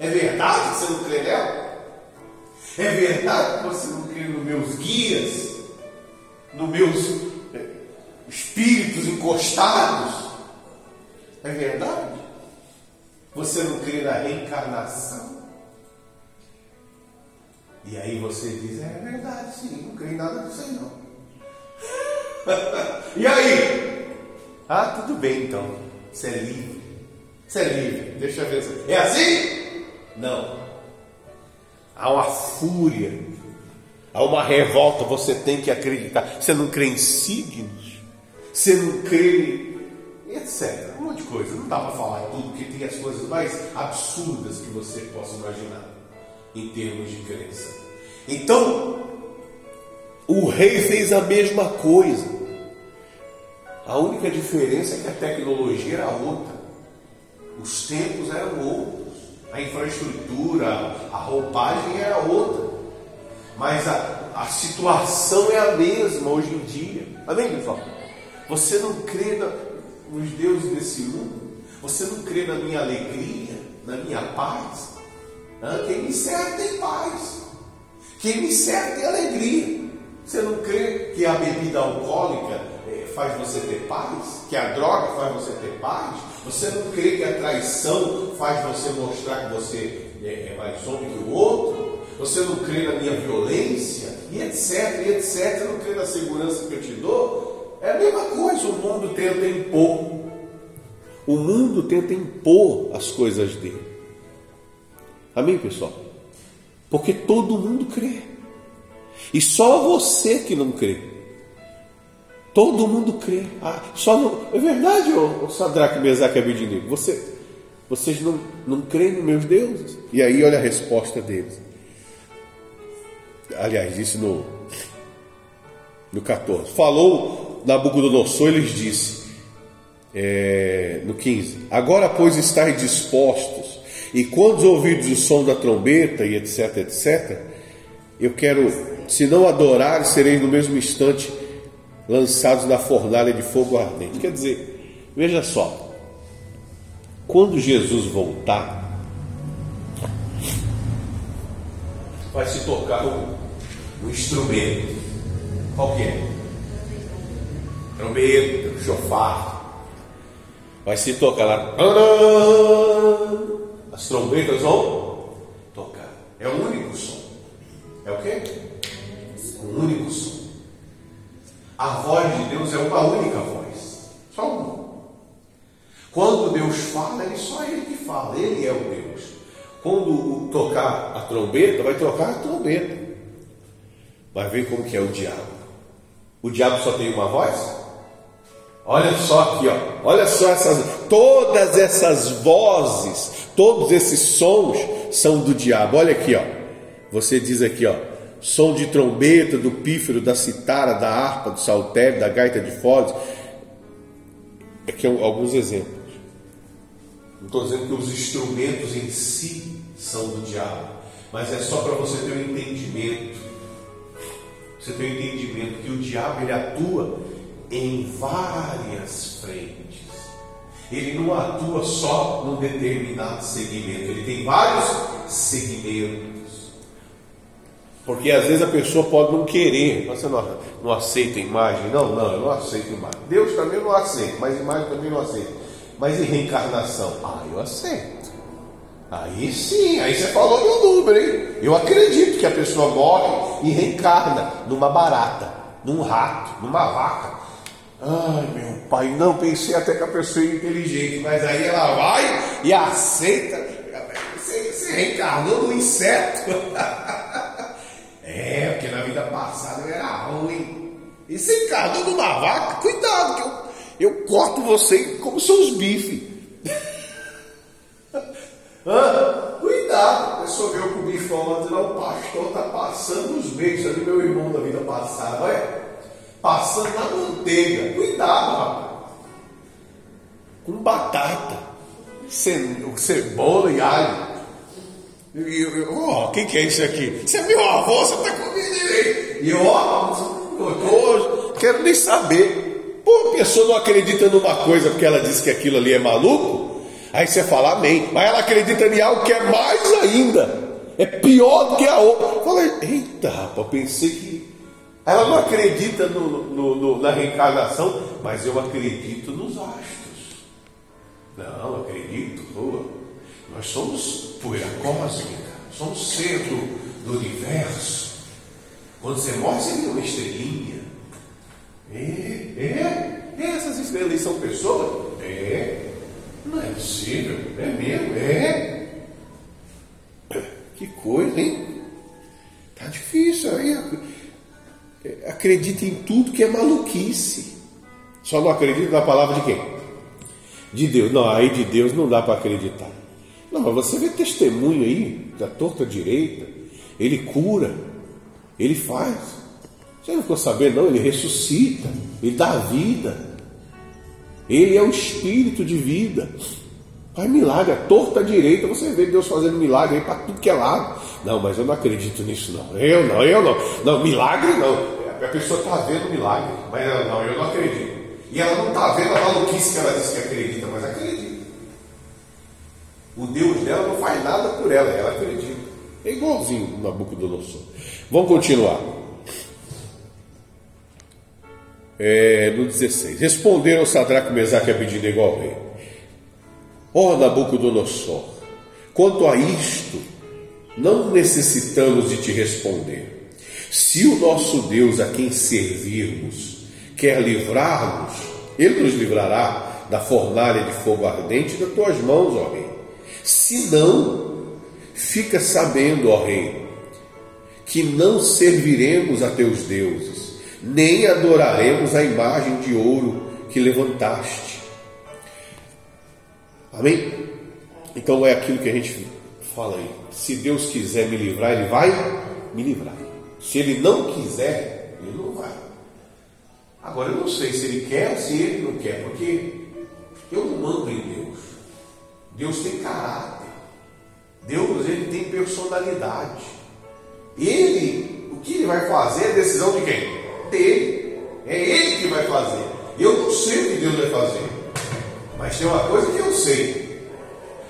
É verdade que você não crê nela? É verdade que você não crê nos meus guias, nos meus eh, espíritos encostados? É verdade? Você não crê na reencarnação? E aí você diz, é verdade, sim, não creio em nada disso aí não. e aí? Ah, tudo bem então, você é livre. Você é livre. Deixa eu ver. É assim? Não. Há uma fúria. Há uma revolta. Você tem que acreditar. Você não crê em signos? Você não crê em. etc. Monte de coisa. Não dá para falar tudo, porque tem as coisas mais absurdas que você possa imaginar em termos de crença. Então, o rei fez a mesma coisa. A única diferença é que a tecnologia era outra. Os tempos eram outros, a infraestrutura, a roupagem era outra, mas a, a situação é a mesma hoje em dia. Amém, pessoal? Você não crê na, nos deuses desse mundo? Você não crê na minha alegria, na minha paz? Quem me serve tem paz. Quem me serve tem alegria. Você não crê que a bebida alcoólica faz você ter paz? Que a droga faz você ter paz? Você não crê que a traição faz você mostrar que você é, é mais homem que o outro? Você não crê na minha violência? E etc, e etc. Não crê na segurança que eu te dou? É a mesma coisa, o mundo tenta impor. O mundo tenta impor as coisas dele. Amém, pessoal? Porque todo mundo crê. E só você que não crê. Todo mundo crê. Ah, só não, é verdade, ô, ô Sadraque, Mesaque e Abednego. Você, vocês não, não creem nos meus deuses? E aí olha a resposta deles. Aliás, disse no, no 14. Falou Nabucodonosor e lhes disse, é, no 15: Agora, pois, estáis dispostos, e quando ouvidos o som da trombeta, e etc, etc, eu quero, se não adorar, sereis no mesmo instante lançados na fornalha de fogo ardente. Quer dizer, veja só, quando Jesus voltar, vai se tocar o, o instrumento. Qual que é? trombeta, chofar. Vai se tocar lá. As trombetas vão tocar. É o único som. É o quê? Um único som. A voz de Deus é uma única voz. Só uma. Quando Deus fala, é só Ele que fala. Ele é o Deus. Quando tocar a trombeta, vai tocar a trombeta. Vai ver como que é o diabo. O diabo só tem uma voz? Olha só aqui, ó. Olha só essas, todas essas vozes, todos esses sons são do diabo. Olha aqui, ó. Você diz aqui, ó. Som de trombeta, do pífero, da citara, da harpa, do saltério, da gaita de foles. Aqui é alguns exemplos. Não estou dizendo que os instrumentos em si são do diabo, mas é só para você ter um entendimento. Você ter um entendimento que o diabo ele atua em várias frentes. Ele não atua só num determinado segmento, ele tem vários segmentos. Porque às vezes a pessoa pode não querer, você não, não aceita imagem, não, não, eu não aceito imagem. Deus também não aceita, mas imagem também não aceita. Mas e reencarnação? Ah, eu aceito. Aí sim, aí você falou meu número, hein? Eu acredito que a pessoa morre e reencarna numa barata, num rato, numa vaca. Ai, meu pai, não pensei até que a pessoa é inteligente, mas aí ela vai e aceita. Você, você reencarnou no inseto. é, porque na vida passada eu era ruim. E você encarnou numa vaca, cuidado, que eu eu corto você como seus bifes. ah, cuidado, a pessoa veio com o bifão lá, o pastor está beijos ali, meu irmão da vida passada, olha, passando na manteiga. Cuidado, rapaz. Com batata, cebola e alho. Ó, o que, que é isso aqui? Você é meu avô, você está comendo direito. E ó, eu quero nem saber. Pô, a pessoa não acredita numa coisa porque ela diz que aquilo ali é maluco, aí você fala amém. Mas ela acredita em algo que é mais ainda, é pior do que a outra. Fala, eita, rapaz, pensei que. Ela não acredita no, no, no, na reencarnação, mas eu acredito nos astros. Não, acredito, pô. Nós somos poeira cósmica, somos centro do universo. Quando você morre, você vira uma estrelinha. É, é, essas estrelas são pessoas? É, não é possível, é mesmo, é. Que coisa, hein? Tá difícil aí. Acredita em tudo que é maluquice. Só não acredita na palavra de quem? De Deus. Não, aí de Deus não dá para acreditar. Não, mas você vê testemunho aí, da torta direita. Ele cura, ele faz. Você não ficou sabendo, não? Ele ressuscita, ele dá vida. Ele é o espírito de vida. Faz milagre, a torta direita, você vê Deus fazendo milagre aí para tudo que é lado. Não, mas eu não acredito nisso, não. Eu não, eu não. Não, milagre não. A pessoa está vendo milagre, mas ela não, eu não acredito. E ela não está vendo a maluquice que ela diz que acredita, mas acredita. O Deus dela não faz nada por ela, ela acredita. É igualzinho no Nabucodonosor. Vamos continuar é, no 16. Responderam Sadraque, Mesaque e Abednego ao rei. Ó oh, Nabucodonosor, quanto a isto, não necessitamos de te responder. Se o nosso Deus a quem servirmos quer livrar-nos, ele nos livrará da fornalha de fogo ardente das tuas mãos, ó rei. Se não, fica sabendo, ó rei, que não serviremos a teus deuses nem adoraremos a imagem de ouro que levantaste. Amém? Então é aquilo que a gente fala aí. Se Deus quiser me livrar, Ele vai me livrar. Se Ele não quiser, Ele não vai. Agora eu não sei se Ele quer ou se Ele não quer, porque eu não mando em Deus. Deus tem caráter. Deus ele tem personalidade. Ele, o que ele vai fazer é decisão de quem? dele. É ele que vai fazer. Eu não sei o que Deus vai fazer. Mas tem uma coisa que eu sei.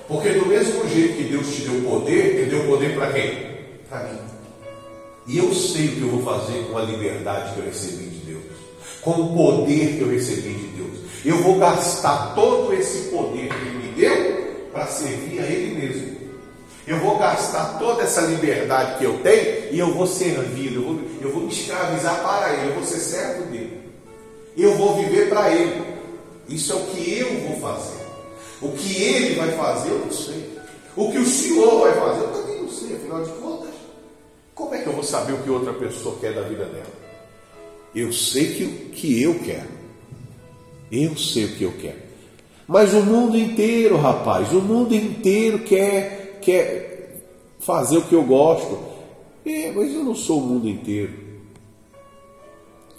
Porque do mesmo jeito que Deus te deu poder, Ele deu poder para quem? Para mim. E eu sei o que eu vou fazer com a liberdade que eu recebi de Deus. com o poder que eu recebi de Deus. Eu vou gastar todo esse poder que Ele me deu para servir a Ele mesmo. Eu vou gastar toda essa liberdade que eu tenho e eu vou servir, eu vou, eu vou me escravizar para Ele, eu vou ser servo dele. Eu vou viver para Ele. Isso é o que eu vou fazer. O que Ele vai fazer, eu não sei. O que o Senhor vai fazer, eu também não sei, afinal de contas. Como é que eu vou saber o que outra pessoa quer da vida dela? Eu sei que, que eu quero. Eu sei o que eu quero. Mas o mundo inteiro, rapaz, o mundo inteiro quer, quer fazer o que eu gosto. É, mas eu não sou o mundo inteiro.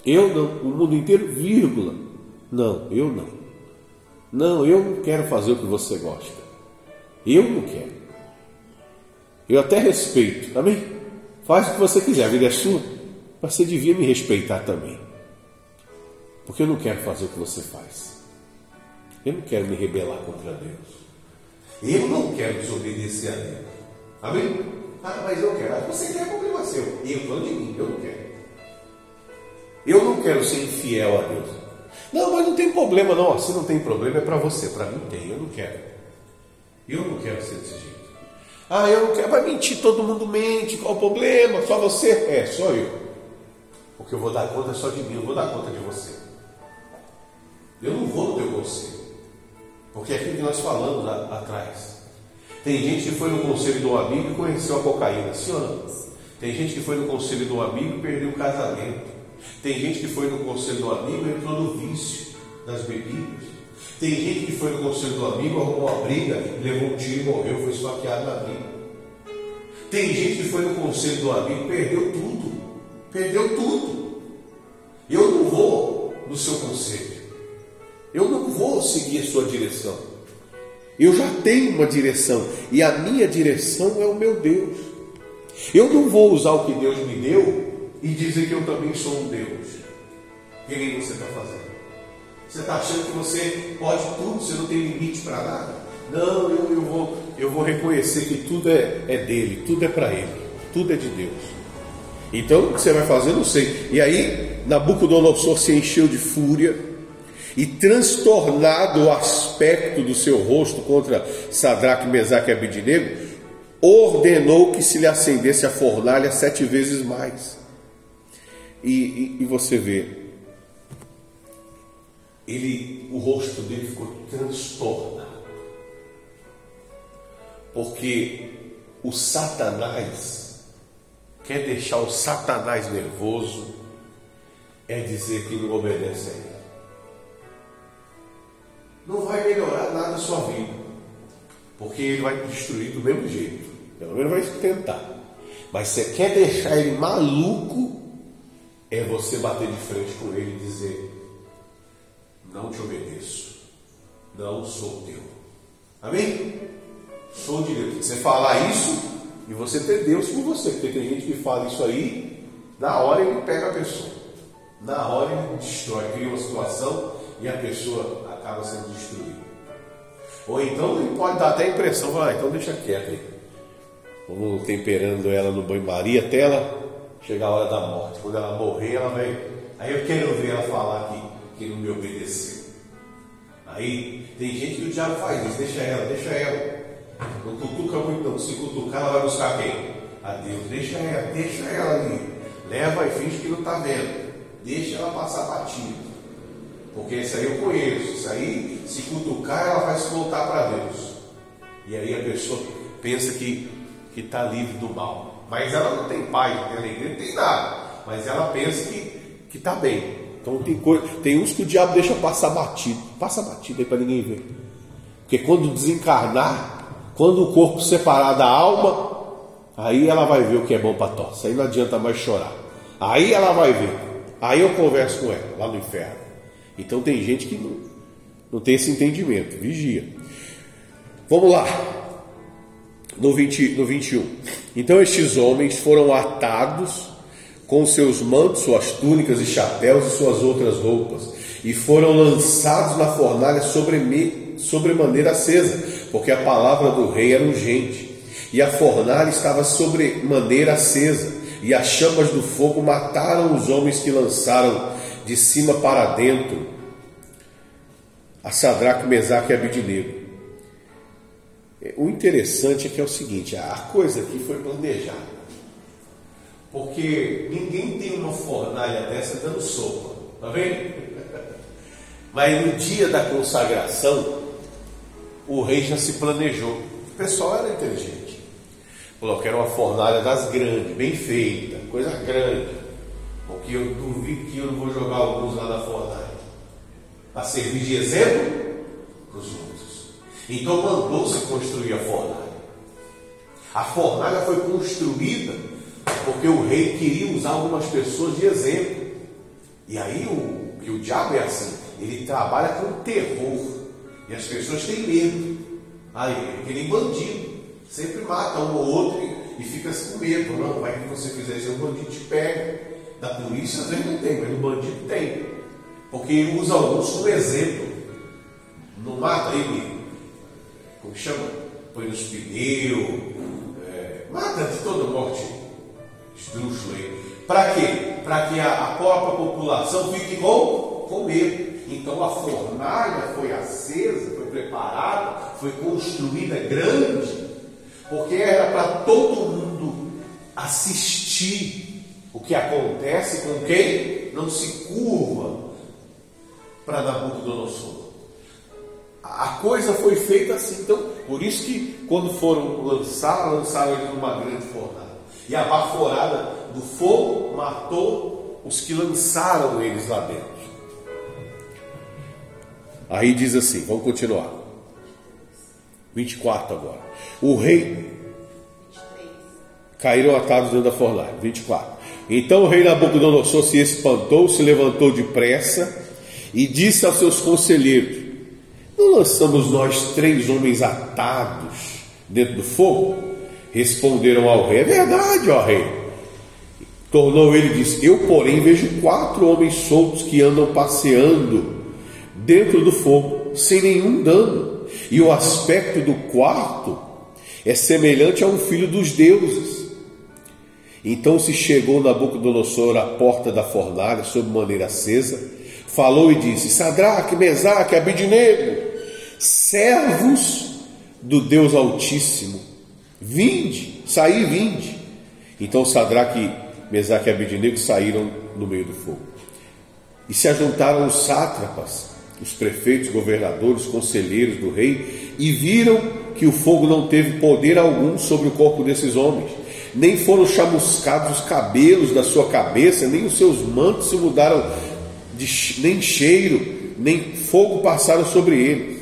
Eu não, o mundo inteiro, vírgula. Não, eu não. Não, eu não quero fazer o que você gosta. Eu não quero. Eu até respeito, tá bem? Faz o que você quiser, a vida é sua. Mas você devia me respeitar também. Porque eu não quero fazer o que você faz. Eu não quero me rebelar contra Deus. Eu não quero desobedecer a Deus. Amém? Ah, mas eu quero. Ah, você quer, problema seu. Eu falando de mim, eu não quero. Eu não quero ser infiel a Deus. Não, mas não tem problema, não. Se não tem problema, é para você. Para mim tem, eu não quero. Eu não quero ser desse jeito. Ah, eu não quero. Vai mentir, todo mundo mente. Qual o problema? Só você? É, só eu. Porque eu vou dar conta só de mim, eu vou dar conta de você. Eu não vou no teu conselho. Porque é aquilo que nós falamos lá, atrás. Tem gente que foi no conselho do amigo e conheceu a cocaína, sim ou não? Tem gente que foi no conselho do amigo e perdeu o casamento. Tem gente que foi no conselho do amigo e entrou no vício das bebidas. Tem gente que foi no conselho do amigo, arrumou uma briga, levou um tiro e morreu, foi esfaqueado na briga. Tem gente que foi no conselho do amigo, perdeu tudo. Perdeu tudo. Eu não vou no seu conselho. Eu não vou seguir a sua direção. Eu já tenho uma direção e a minha direção é o meu Deus. Eu não vou usar o que Deus me deu e dizer que eu também sou um Deus. Que nem você está fazendo. Você está achando que você pode tudo, você não tem limite para nada. Não, eu, eu, vou, eu vou reconhecer que tudo é, é dele, tudo é para ele, tudo é de Deus. Então, o que você vai fazer, eu não sei. E aí, Nabucodonosor se encheu de fúria e, transtornado o aspecto do seu rosto contra Sadraque, Mesaque e Abidinego, ordenou que se lhe acendesse a fornalha sete vezes mais. E, e, e você vê, ele, o rosto dele ficou transtornado, porque o Satanás quer deixar o Satanás nervoso, é dizer que não obedece a ele. Não vai melhorar nada a sua vida, porque ele vai destruir do mesmo jeito. Pelo menos vai tentar. Mas você quer deixar ele maluco, é você bater de frente com ele e dizer: Não te obedeço, não sou teu. Amém? Sou de Deus. Você falar isso, e você ter Deus com você, porque tem gente que fala isso aí, na hora ele pega a pessoa, na hora ele destrói, cria uma situação e a pessoa acaba sendo destruída. Ou então ele pode dar até a impressão, ah, então deixa quieto aí. Vamos temperando ela no banho-maria até ela chegar a hora da morte. Quando ela morrer, ela vai. Aí eu quero ver ela falar que, que não me obedeceu. Aí tem gente que o diabo faz isso, deixa ela, deixa ela. Não cutuca muito não. Se cutucar, ela vai buscar quem? A Deus. Deixa ela, deixa ela ali. Leva e finge que não está vendo. Deixa ela passar batido. Porque isso aí eu conheço. Isso aí, se cutucar, ela vai se voltar para Deus. E aí a pessoa pensa que está livre do mal. Mas ela não tem paz, não tem alegria, não tem nada. Mas ela pensa que está bem. Então tem, coisa, tem uns que o diabo deixa passar batido. Passa batido aí para ninguém ver. Porque quando desencarnar, quando o corpo separar da alma, aí ela vai ver o que é bom para tosse. Aí não adianta mais chorar. Aí ela vai ver. Aí eu converso com ela lá no inferno. Então tem gente que não, não tem esse entendimento. Vigia. Vamos lá. No, 20, no 21. Então estes homens foram atados com seus mantos, suas túnicas e chapéus e suas outras roupas, e foram lançados na fornalha sobre, sobre maneira acesa porque a palavra do rei era urgente, e a fornalha estava sobre maneira acesa, e as chamas do fogo mataram os homens que lançaram de cima para dentro a Sadraque, Mesaque e Abidinego. O interessante é que é o seguinte, a coisa aqui foi planejada. Porque ninguém tem uma fornalha dessa dando sopa, tá vendo? Mas no dia da consagração, o rei já se planejou. O pessoal era inteligente. Falou que era uma fornalha das grandes, bem feita, coisa grande. Porque eu duvido que eu não vou jogar alguns lá na fornalha. Para servir de exemplo. Então mandou-se construir a fornalha. A fornalha foi construída porque o rei queria usar algumas pessoas de exemplo. E aí o, que o diabo é assim, ele trabalha com terror. E as pessoas têm medo. Aí, porque nem bandido. Sempre mata um ou outro e, fica com medo. Não, vai que você fizer isso, o bandido te pega. Da polícia às vezes não tem, mas do bandido tem. Porque usa alguns como exemplo. Não mata ele, como chama? Põe nos pneus, é, mata de toda morte esdrúxula aí. Para quê? Para que a, a própria população fique com, com medo. Então a fornalha foi acesa, foi preparada, foi construída grande, porque era para todo mundo assistir o que acontece com quem não se curva para Nabucodonosor. A coisa foi feita assim, então, por isso que quando foram lançar, lançaram ele numa grande fornalha. E a baforada do fogo matou os que lançaram eles lá dentro. Aí diz assim, vamos continuar. 24 agora. O rei caíram atados dentro da fornalha. 24. Então o rei Nabucodonosor se espantou, se levantou depressa e disse aos seus conselheiros: Não lançamos nós três homens atados dentro do fogo? Responderam ao rei: É verdade, ó rei. Tornou ele e disse: Eu, porém, vejo quatro homens soltos que andam passeando dentro do fogo, sem nenhum dano. E o aspecto do quarto é semelhante a um filho dos deuses. Então se chegou Nabucodonosor à porta da fornalha, sob maneira acesa, falou e disse: Sadraque, Mesaque, Abidnego, servos do Deus Altíssimo, vinde, saí, vinde. Então Sadraque, Mesaque e Abidnego saíram no meio do fogo. E se ajuntaram os sátrapas, os prefeitos, governadores, conselheiros do rei, e viram que o fogo não teve poder algum sobre o corpo desses homens, nem foram chamuscados os cabelos da sua cabeça, nem os seus mantos se mudaram, de, nem cheiro, nem fogo passaram sobre eles.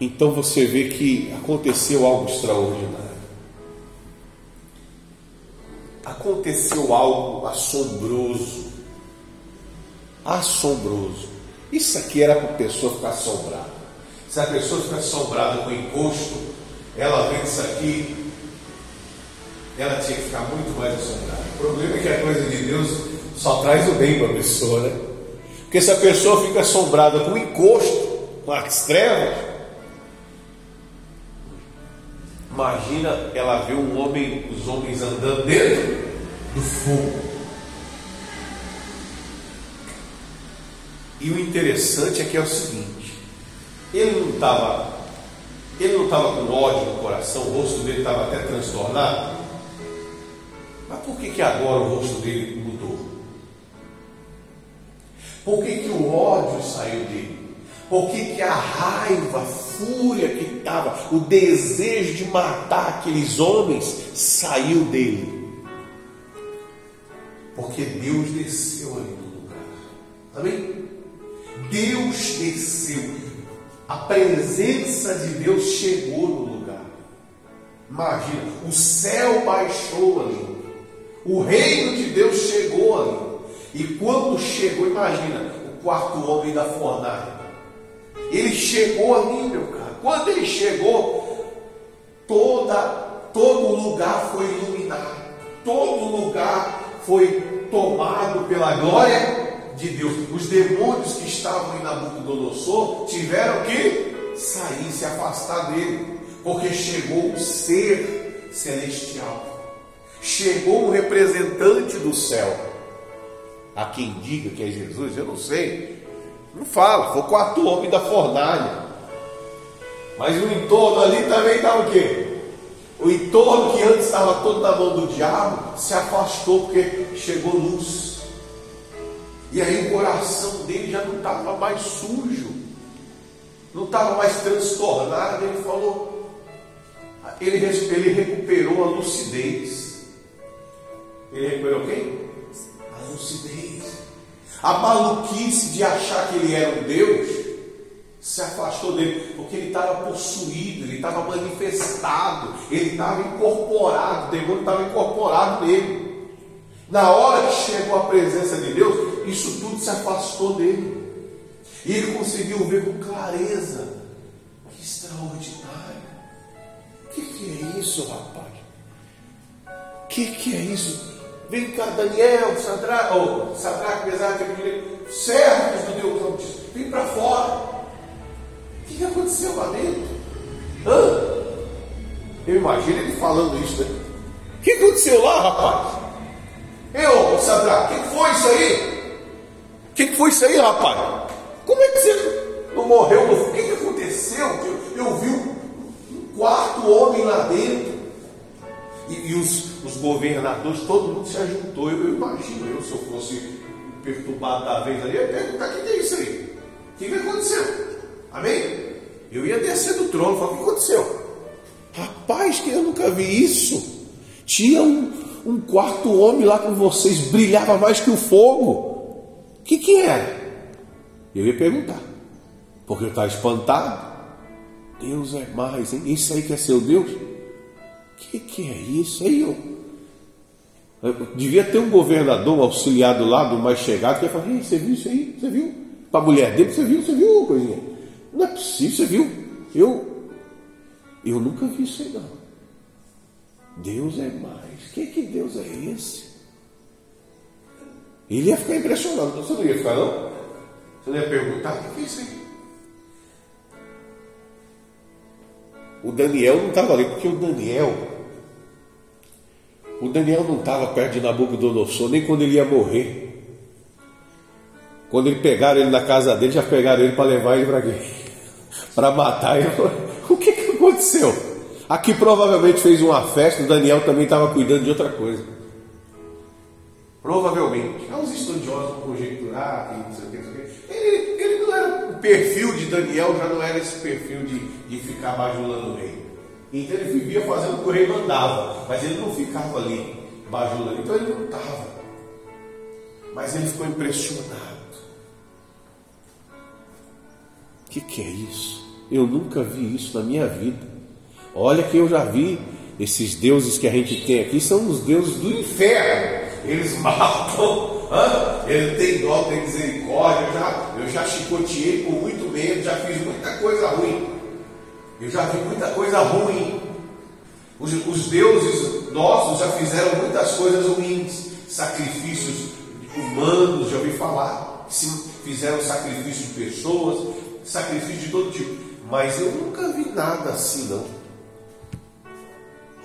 Então você vê que aconteceu algo extraordinário. Aconteceu algo assombroso. Assombroso. Isso aqui era para a pessoa ficar assombrada. Se a pessoa ficar assombrada com encosto, ela vê isso aqui, ela tinha que ficar muito mais assombrada. O problema é que a coisa de Deus só traz o bem para a pessoa, né? Porque se a pessoa fica assombrada com encosto, com as trevas, imagina ela ver um homem, os homens andando dentro do fogo. E o interessante é que é o seguinte: ele não estava, ele não estava com ódio no coração, o rosto dele estava até transtornado. Mas por que, que agora o rosto dele mudou? Por que, que o ódio saiu dele? Por que, que a raiva, a fúria que estava, o desejo de matar aqueles homens saiu dele? Porque Deus desceu ali no lugar. Amém? Deus desceu. A presença de Deus chegou no lugar. Imagina, o céu baixou ali. O reino de Deus chegou ali. E quando chegou, imagina, o quarto homem da fornalha. Ele chegou ali, meu cara. Quando ele chegou, toda, todo lugar foi iluminado. Todo lugar foi tomado pela glória de Deus. Os demônios que estavam em Nabucodonosor tiveram que sair, se afastar dele, porque chegou o ser celestial, chegou o representante do céu. há quem diga que é Jesus, eu não sei. Não fala, foi o quarto homem da fornalha. Mas o entorno ali também estava o quê? O entorno que antes estava todo na mão do diabo se afastou porque chegou luz. E aí o coração dele já não estava mais sujo, não estava mais transtornado. Ele falou, ele, ele recuperou a lucidez. Ele recuperou quem? A lucidez. A maluquice de achar que ele era um Deus se afastou dele, porque ele estava possuído, ele estava manifestado, ele estava incorporado, o demônio estava incorporado nele. Na hora que chegou a presença de Deus, isso tudo se afastou dele. E ele conseguiu ver com clareza. Que extraordinário. O que, que é isso, rapaz? O que, que é isso? Vem cá, Daniel, Sadraque, oh, Sadraque, Mesaque, servos do Deus Altíssimo, vem para fora. O que, que aconteceu lá dentro? Hã? Eu imagino ele falando isso, né? O que aconteceu lá, rapaz? Eu, Sadraque, o que foi isso aí? O que foi isso aí, rapaz? Como é que você não morreu? O que, que aconteceu? Eu, eu vi um quarto homem lá dentro. E, e os, os, governadores, todo mundo se ajuntou. Eu, eu, imagino, eu, se eu fosse perturbado da vez ali, eu ia perguntar: o que, é isso aí? O que, que aconteceu? Amém? Eu ia descer do trono e falar: o que aconteceu? Rapaz, que eu nunca vi isso. Tinha um, um quarto homem lá com vocês, brilhava mais que o fogo. O que, que era? Eu ia perguntar, porque eu estava espantado. Deus é mais, hein? Isso aí que é seu Deus? O que, que é isso aí? Eu, eu, devia ter um governador, um auxiliar do mais chegado, que ia falar: você viu isso aí? Você viu? Para a mulher dele, você viu? Você viu, coisinha? Não é possível, você viu? Eu, eu nunca vi isso aí não. Deus é mais. Que que Deus é esse? Ele ia ficar impressionado. Você não ia ficar não? Você não ia perguntar, o que é isso aí? O Daniel não estava ali, porque o Daniel, o Daniel não estava perto de Nabucodonosor, nem quando ele ia morrer. Quando ele pegaram ele na casa dele, já pegaram ele para levar ele para quê? para matar ele. O que, que aconteceu? Aqui provavelmente fez uma festa, o Daniel também estava cuidando de outra coisa. Provavelmente. Os estudiosos vão conjecturar, não sei o que, não sei o que. Ele, ele não era. O perfil de Daniel já não era esse perfil de, de ficar bajulando o rei. Então ele vivia fazendo o que o rei mandava, mas ele não ficava ali bajulando. Então ele não estava. Mas ele ficou impressionado. O que, que é isso? Eu nunca vi isso na minha vida. Olha que eu já vi esses deuses que a gente tem aqui são os deuses do inferno. Eles matam, ele tem dó, tem misericórdia. Eu já, eu já chicoteei por muito medo, já fiz muita coisa ruim. Eu já vi muita coisa ruim. Os, os deuses nossos já fizeram muitas coisas ruins, sacrifícios humanos, já ouvi falar. Fizeram sacrifício de pessoas, sacrifício de todo tipo. Mas eu nunca vi nada assim, não.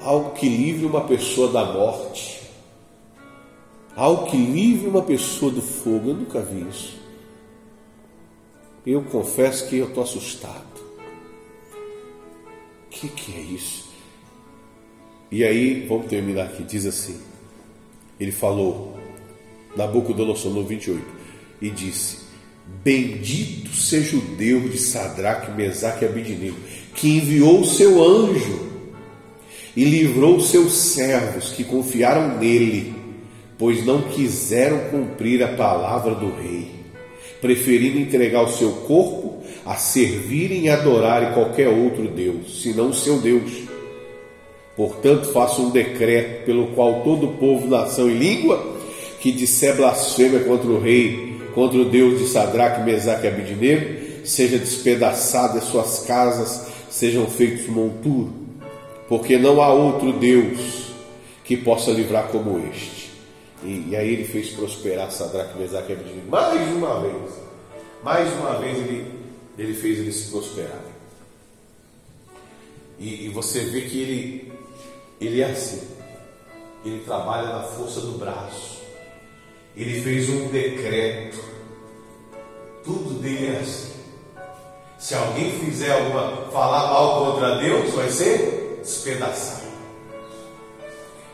Algo que livre uma pessoa da morte. Algo que livre uma pessoa do fogo. Eu nunca vi isso. Eu confesso que eu estou assustado. Que, que é isso? E aí, vamos terminar aqui. Diz assim: Ele falou, Nabucodonosor no 28, e disse: Bendito seja o Deus de Sadraque, Mesaque e Abidinego, que enviou o seu anjo e livrou seus servos que confiaram nele, pois não quiseram cumprir a palavra do rei, preferindo entregar o seu corpo a servirem e adorarem qualquer outro Deus, senão o seu Deus. Portanto, faço um decreto pelo qual todo povo, nação e língua que disser blasfêmia contra o rei contra o Deus de Sadraque, Mesaque e Abidinego, seja despedaçado e suas casas sejam feitos monturo, porque não há outro Deus que possa livrar como este. E, e aí ele fez prosperar Sadraque, Mesaque e Abidinego mais uma vez. Mais uma vez ele, ele fez eles prosperarem. E, e você vê que ele, ele é assim. Ele trabalha na força do braço. Ele fez um decreto. Tudo dele é assim. Se alguém fizer alguma, falar mal contra Deus, vai ser despedaçado.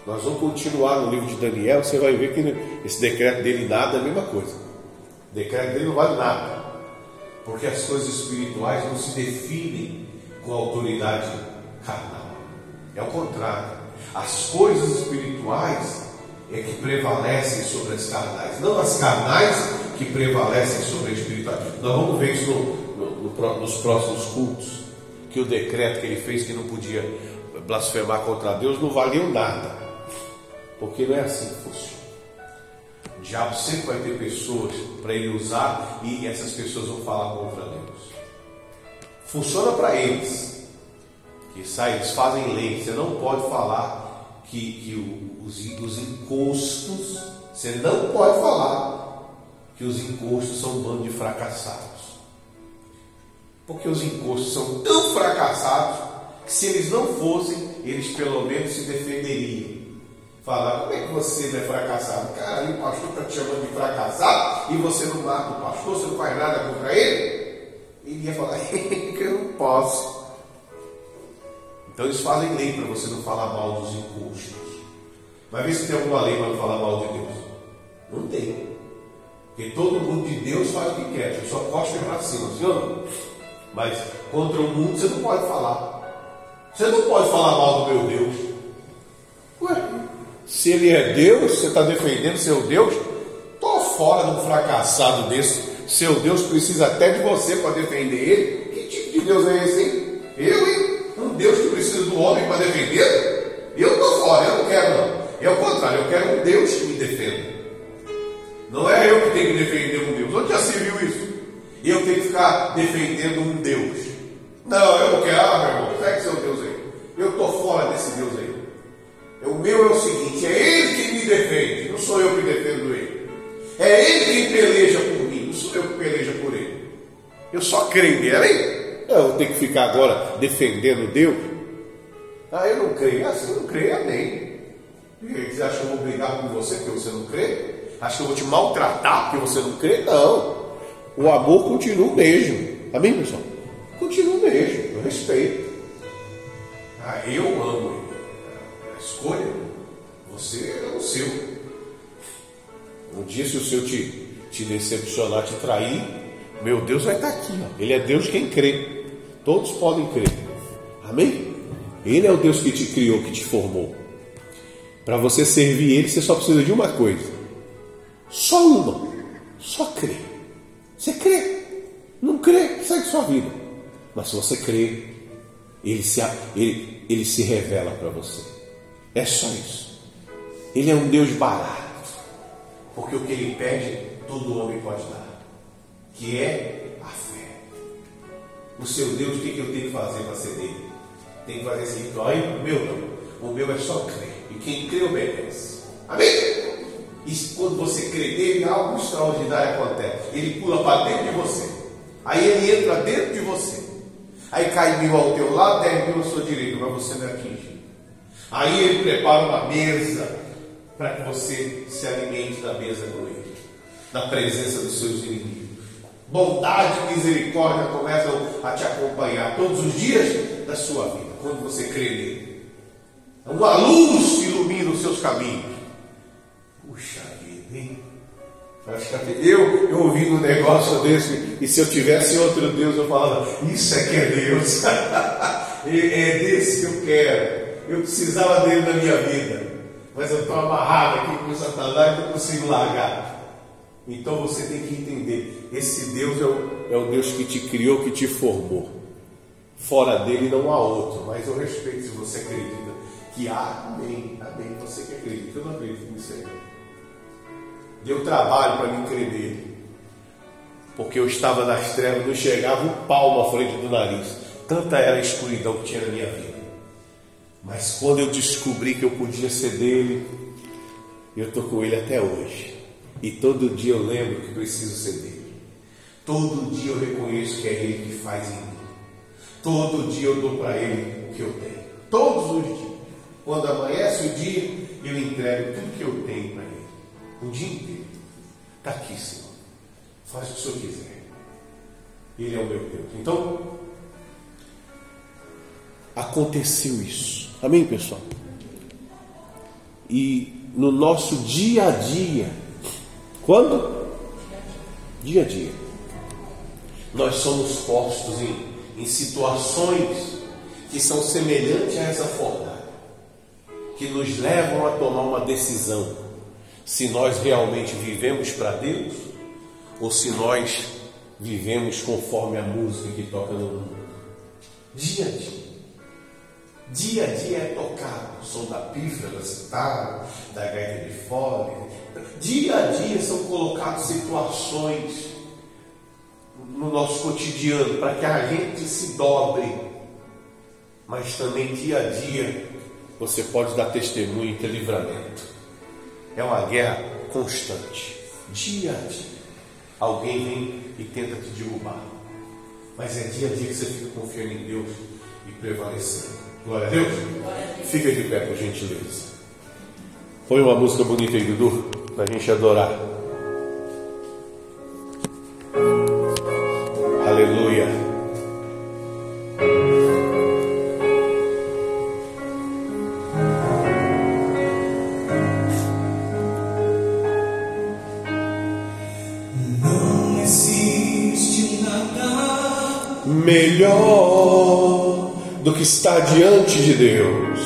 Nós vamos continuar no livro de Daniel, você vai ver que esse decreto dele nada é a mesma coisa. O decreto dele não vale nada. Porque as coisas espirituais não se definem com autoridade carnal. É o contrário. As coisas espirituais é que prevalecem sobre as carnais, não as carnais que prevalecem sobre as espirituais. Nós vamos ver isso no, no, nos próximos cultos, que o decreto que ele fez que não podia blasfemar contra Deus não valeu nada. Porque não é assim que funciona. Diabo sempre vai ter pessoas para ele usar e essas pessoas vão falar contra Deus. Funciona para eles. Que sai, eles fazem lei. Você não pode falar que, que os, os encostos, você não pode falar que os encostos são um bando de fracassados. Porque os encostos são tão fracassados que se eles não fossem, eles pelo menos se defenderiam falar, como é que você não é fracassado? Cara, o pastor está te chamando de fracassado e você não mata o pastor, você não faz nada contra ele? Ele ia falar que eu não posso. Então eles fazem lei para você não falar mal dos encostos. Vai ver se tem alguma lei para não falar mal de Deus. Não tem. Porque todo mundo de Deus faz o que quer, só costa para cima, senhor? Mas contra o mundo você não pode falar. Você não pode falar mal do meu Deus. Ué, se ele é Deus, você está defendendo seu Deus? Estou fora de um fracassado desse. Seu Deus precisa até de você para defender ele. Que tipo de Deus é esse, hein? Eu, hein? Um Deus que precisa do homem para defender? Eu estou fora, eu não quero, não. É o contrário, eu quero um Deus que me defenda. Não é eu que tenho que defender um Deus. Onde já se viu isso? Eu tenho que ficar defendendo um Deus. Não, eu não quero, ah, meu irmão, segue seu Deus aí. Eu estou fora desse Deus aí. O meu é o seguinte: é Ele quem me defende, não sou eu que defendo Ele. É Ele quem peleja por mim, não sou eu que peleja por Ele. Eu só creio nele. Aí, eu tenho que ficar agora defendendo Deus? Ah, eu não creio. Ah, se eu não creio, amém. Você acha que eu vou brigar com você porque você não crê? Acha que eu vou te maltratar porque você não crê? Não. O amor continua o mesmo. Amém, pessoal? Continua o mesmo. Eu respeito. Ah, eu amo ele escolha, você é o seu. Um dia, se o seu te, te decepcionar, te trair, meu Deus vai estar aqui. Ó. Ele é Deus quem crê. Todos podem crer. Amém? Ele é o Deus que te criou, que te formou. Para você servir Ele, você só precisa de uma coisa: só uma. Só crer. Você crê. Não crê, segue sua vida. Mas se você crê, Ele se, ele, ele se revela para você. É só isso. Ele é um Deus barato. Porque o que ele pede, todo homem pode dar. Que é a fé. O seu Deus, o que, eu tenho que fazer para ser dele? Tem que fazer assim, aí o meu não. O meu é só crer. E quem crê obedece. Amém? E quando você crê nele, algo extraordinário acontece. Ele pula para dentro de você. Aí ele entra dentro de você. Aí cai mil ao teu lado, dez mil à sua direita, mas você não atinge. Aí ele prepara uma mesa para que você se alimente da mesa com ele, na presença dos seus inimigos. Bondade e misericórdia começam a te acompanhar todos os dias da sua vida, quando você crê nele. Uma luz ilumina os seus caminhos. Puxa vida, hein? Eu, eu ouvindo um negócio desse, e se eu tivesse outro Deus, eu falava, isso é que é Deus. é desse que eu quero. Eu precisava dele na minha vida. Mas eu estou amarrado aqui com Satanás e não consigo largar. Então você tem que entender: esse Deus é o, é o Deus que te criou, que te formou. Fora dele não há outro. Mas eu respeito se você acredita que há. Amém. Amém. Você que acredita. Eu não acredito nisso aí. Deu trabalho para me crer nele. Porque eu estava nas trevas, não chegava um palmo à frente do nariz. Tanta era a escuridão que tinha na minha vida. Mas quando eu descobri que eu podia ser dele, eu estou com ele até hoje. E todo dia eu lembro que preciso ser dele. Todo dia eu reconheço que é ele que faz em mim. Todo dia eu dou para ele o que eu tenho. Todos os dias. Quando amanhece o dia, eu entrego tudo que eu tenho para ele. O dia inteiro. Está aqui, Senhor. Faz o que o Senhor quiser. Ele é o meu Deus. Então, aconteceu isso. Amém, pessoal? E no nosso dia a dia, quando? Dia a dia, nós somos postos em, em situações que são semelhantes a essa fornalha, que nos levam a tomar uma decisão se nós realmente vivemos para Deus ou se nós vivemos conforme a música que toca no mundo. Dia a dia. Dia a dia é tocado o som da pífara, da citada, da gaita de fole. Dia a dia são colocadas situações no nosso cotidiano para que a gente se dobre. Mas também dia a dia você pode dar testemunho e ter livramento. É uma guerra constante. Dia a dia. Alguém vem e tenta te derrubar. Mas é dia a dia que você fica confiando em Deus e prevalecendo. Glória a Deus. Fica de pé, por gentileza. Põe uma música bonita aí, Dudu, para a gente adorar. Aleluia. Não existe nada Melhor do que está diante de Deus.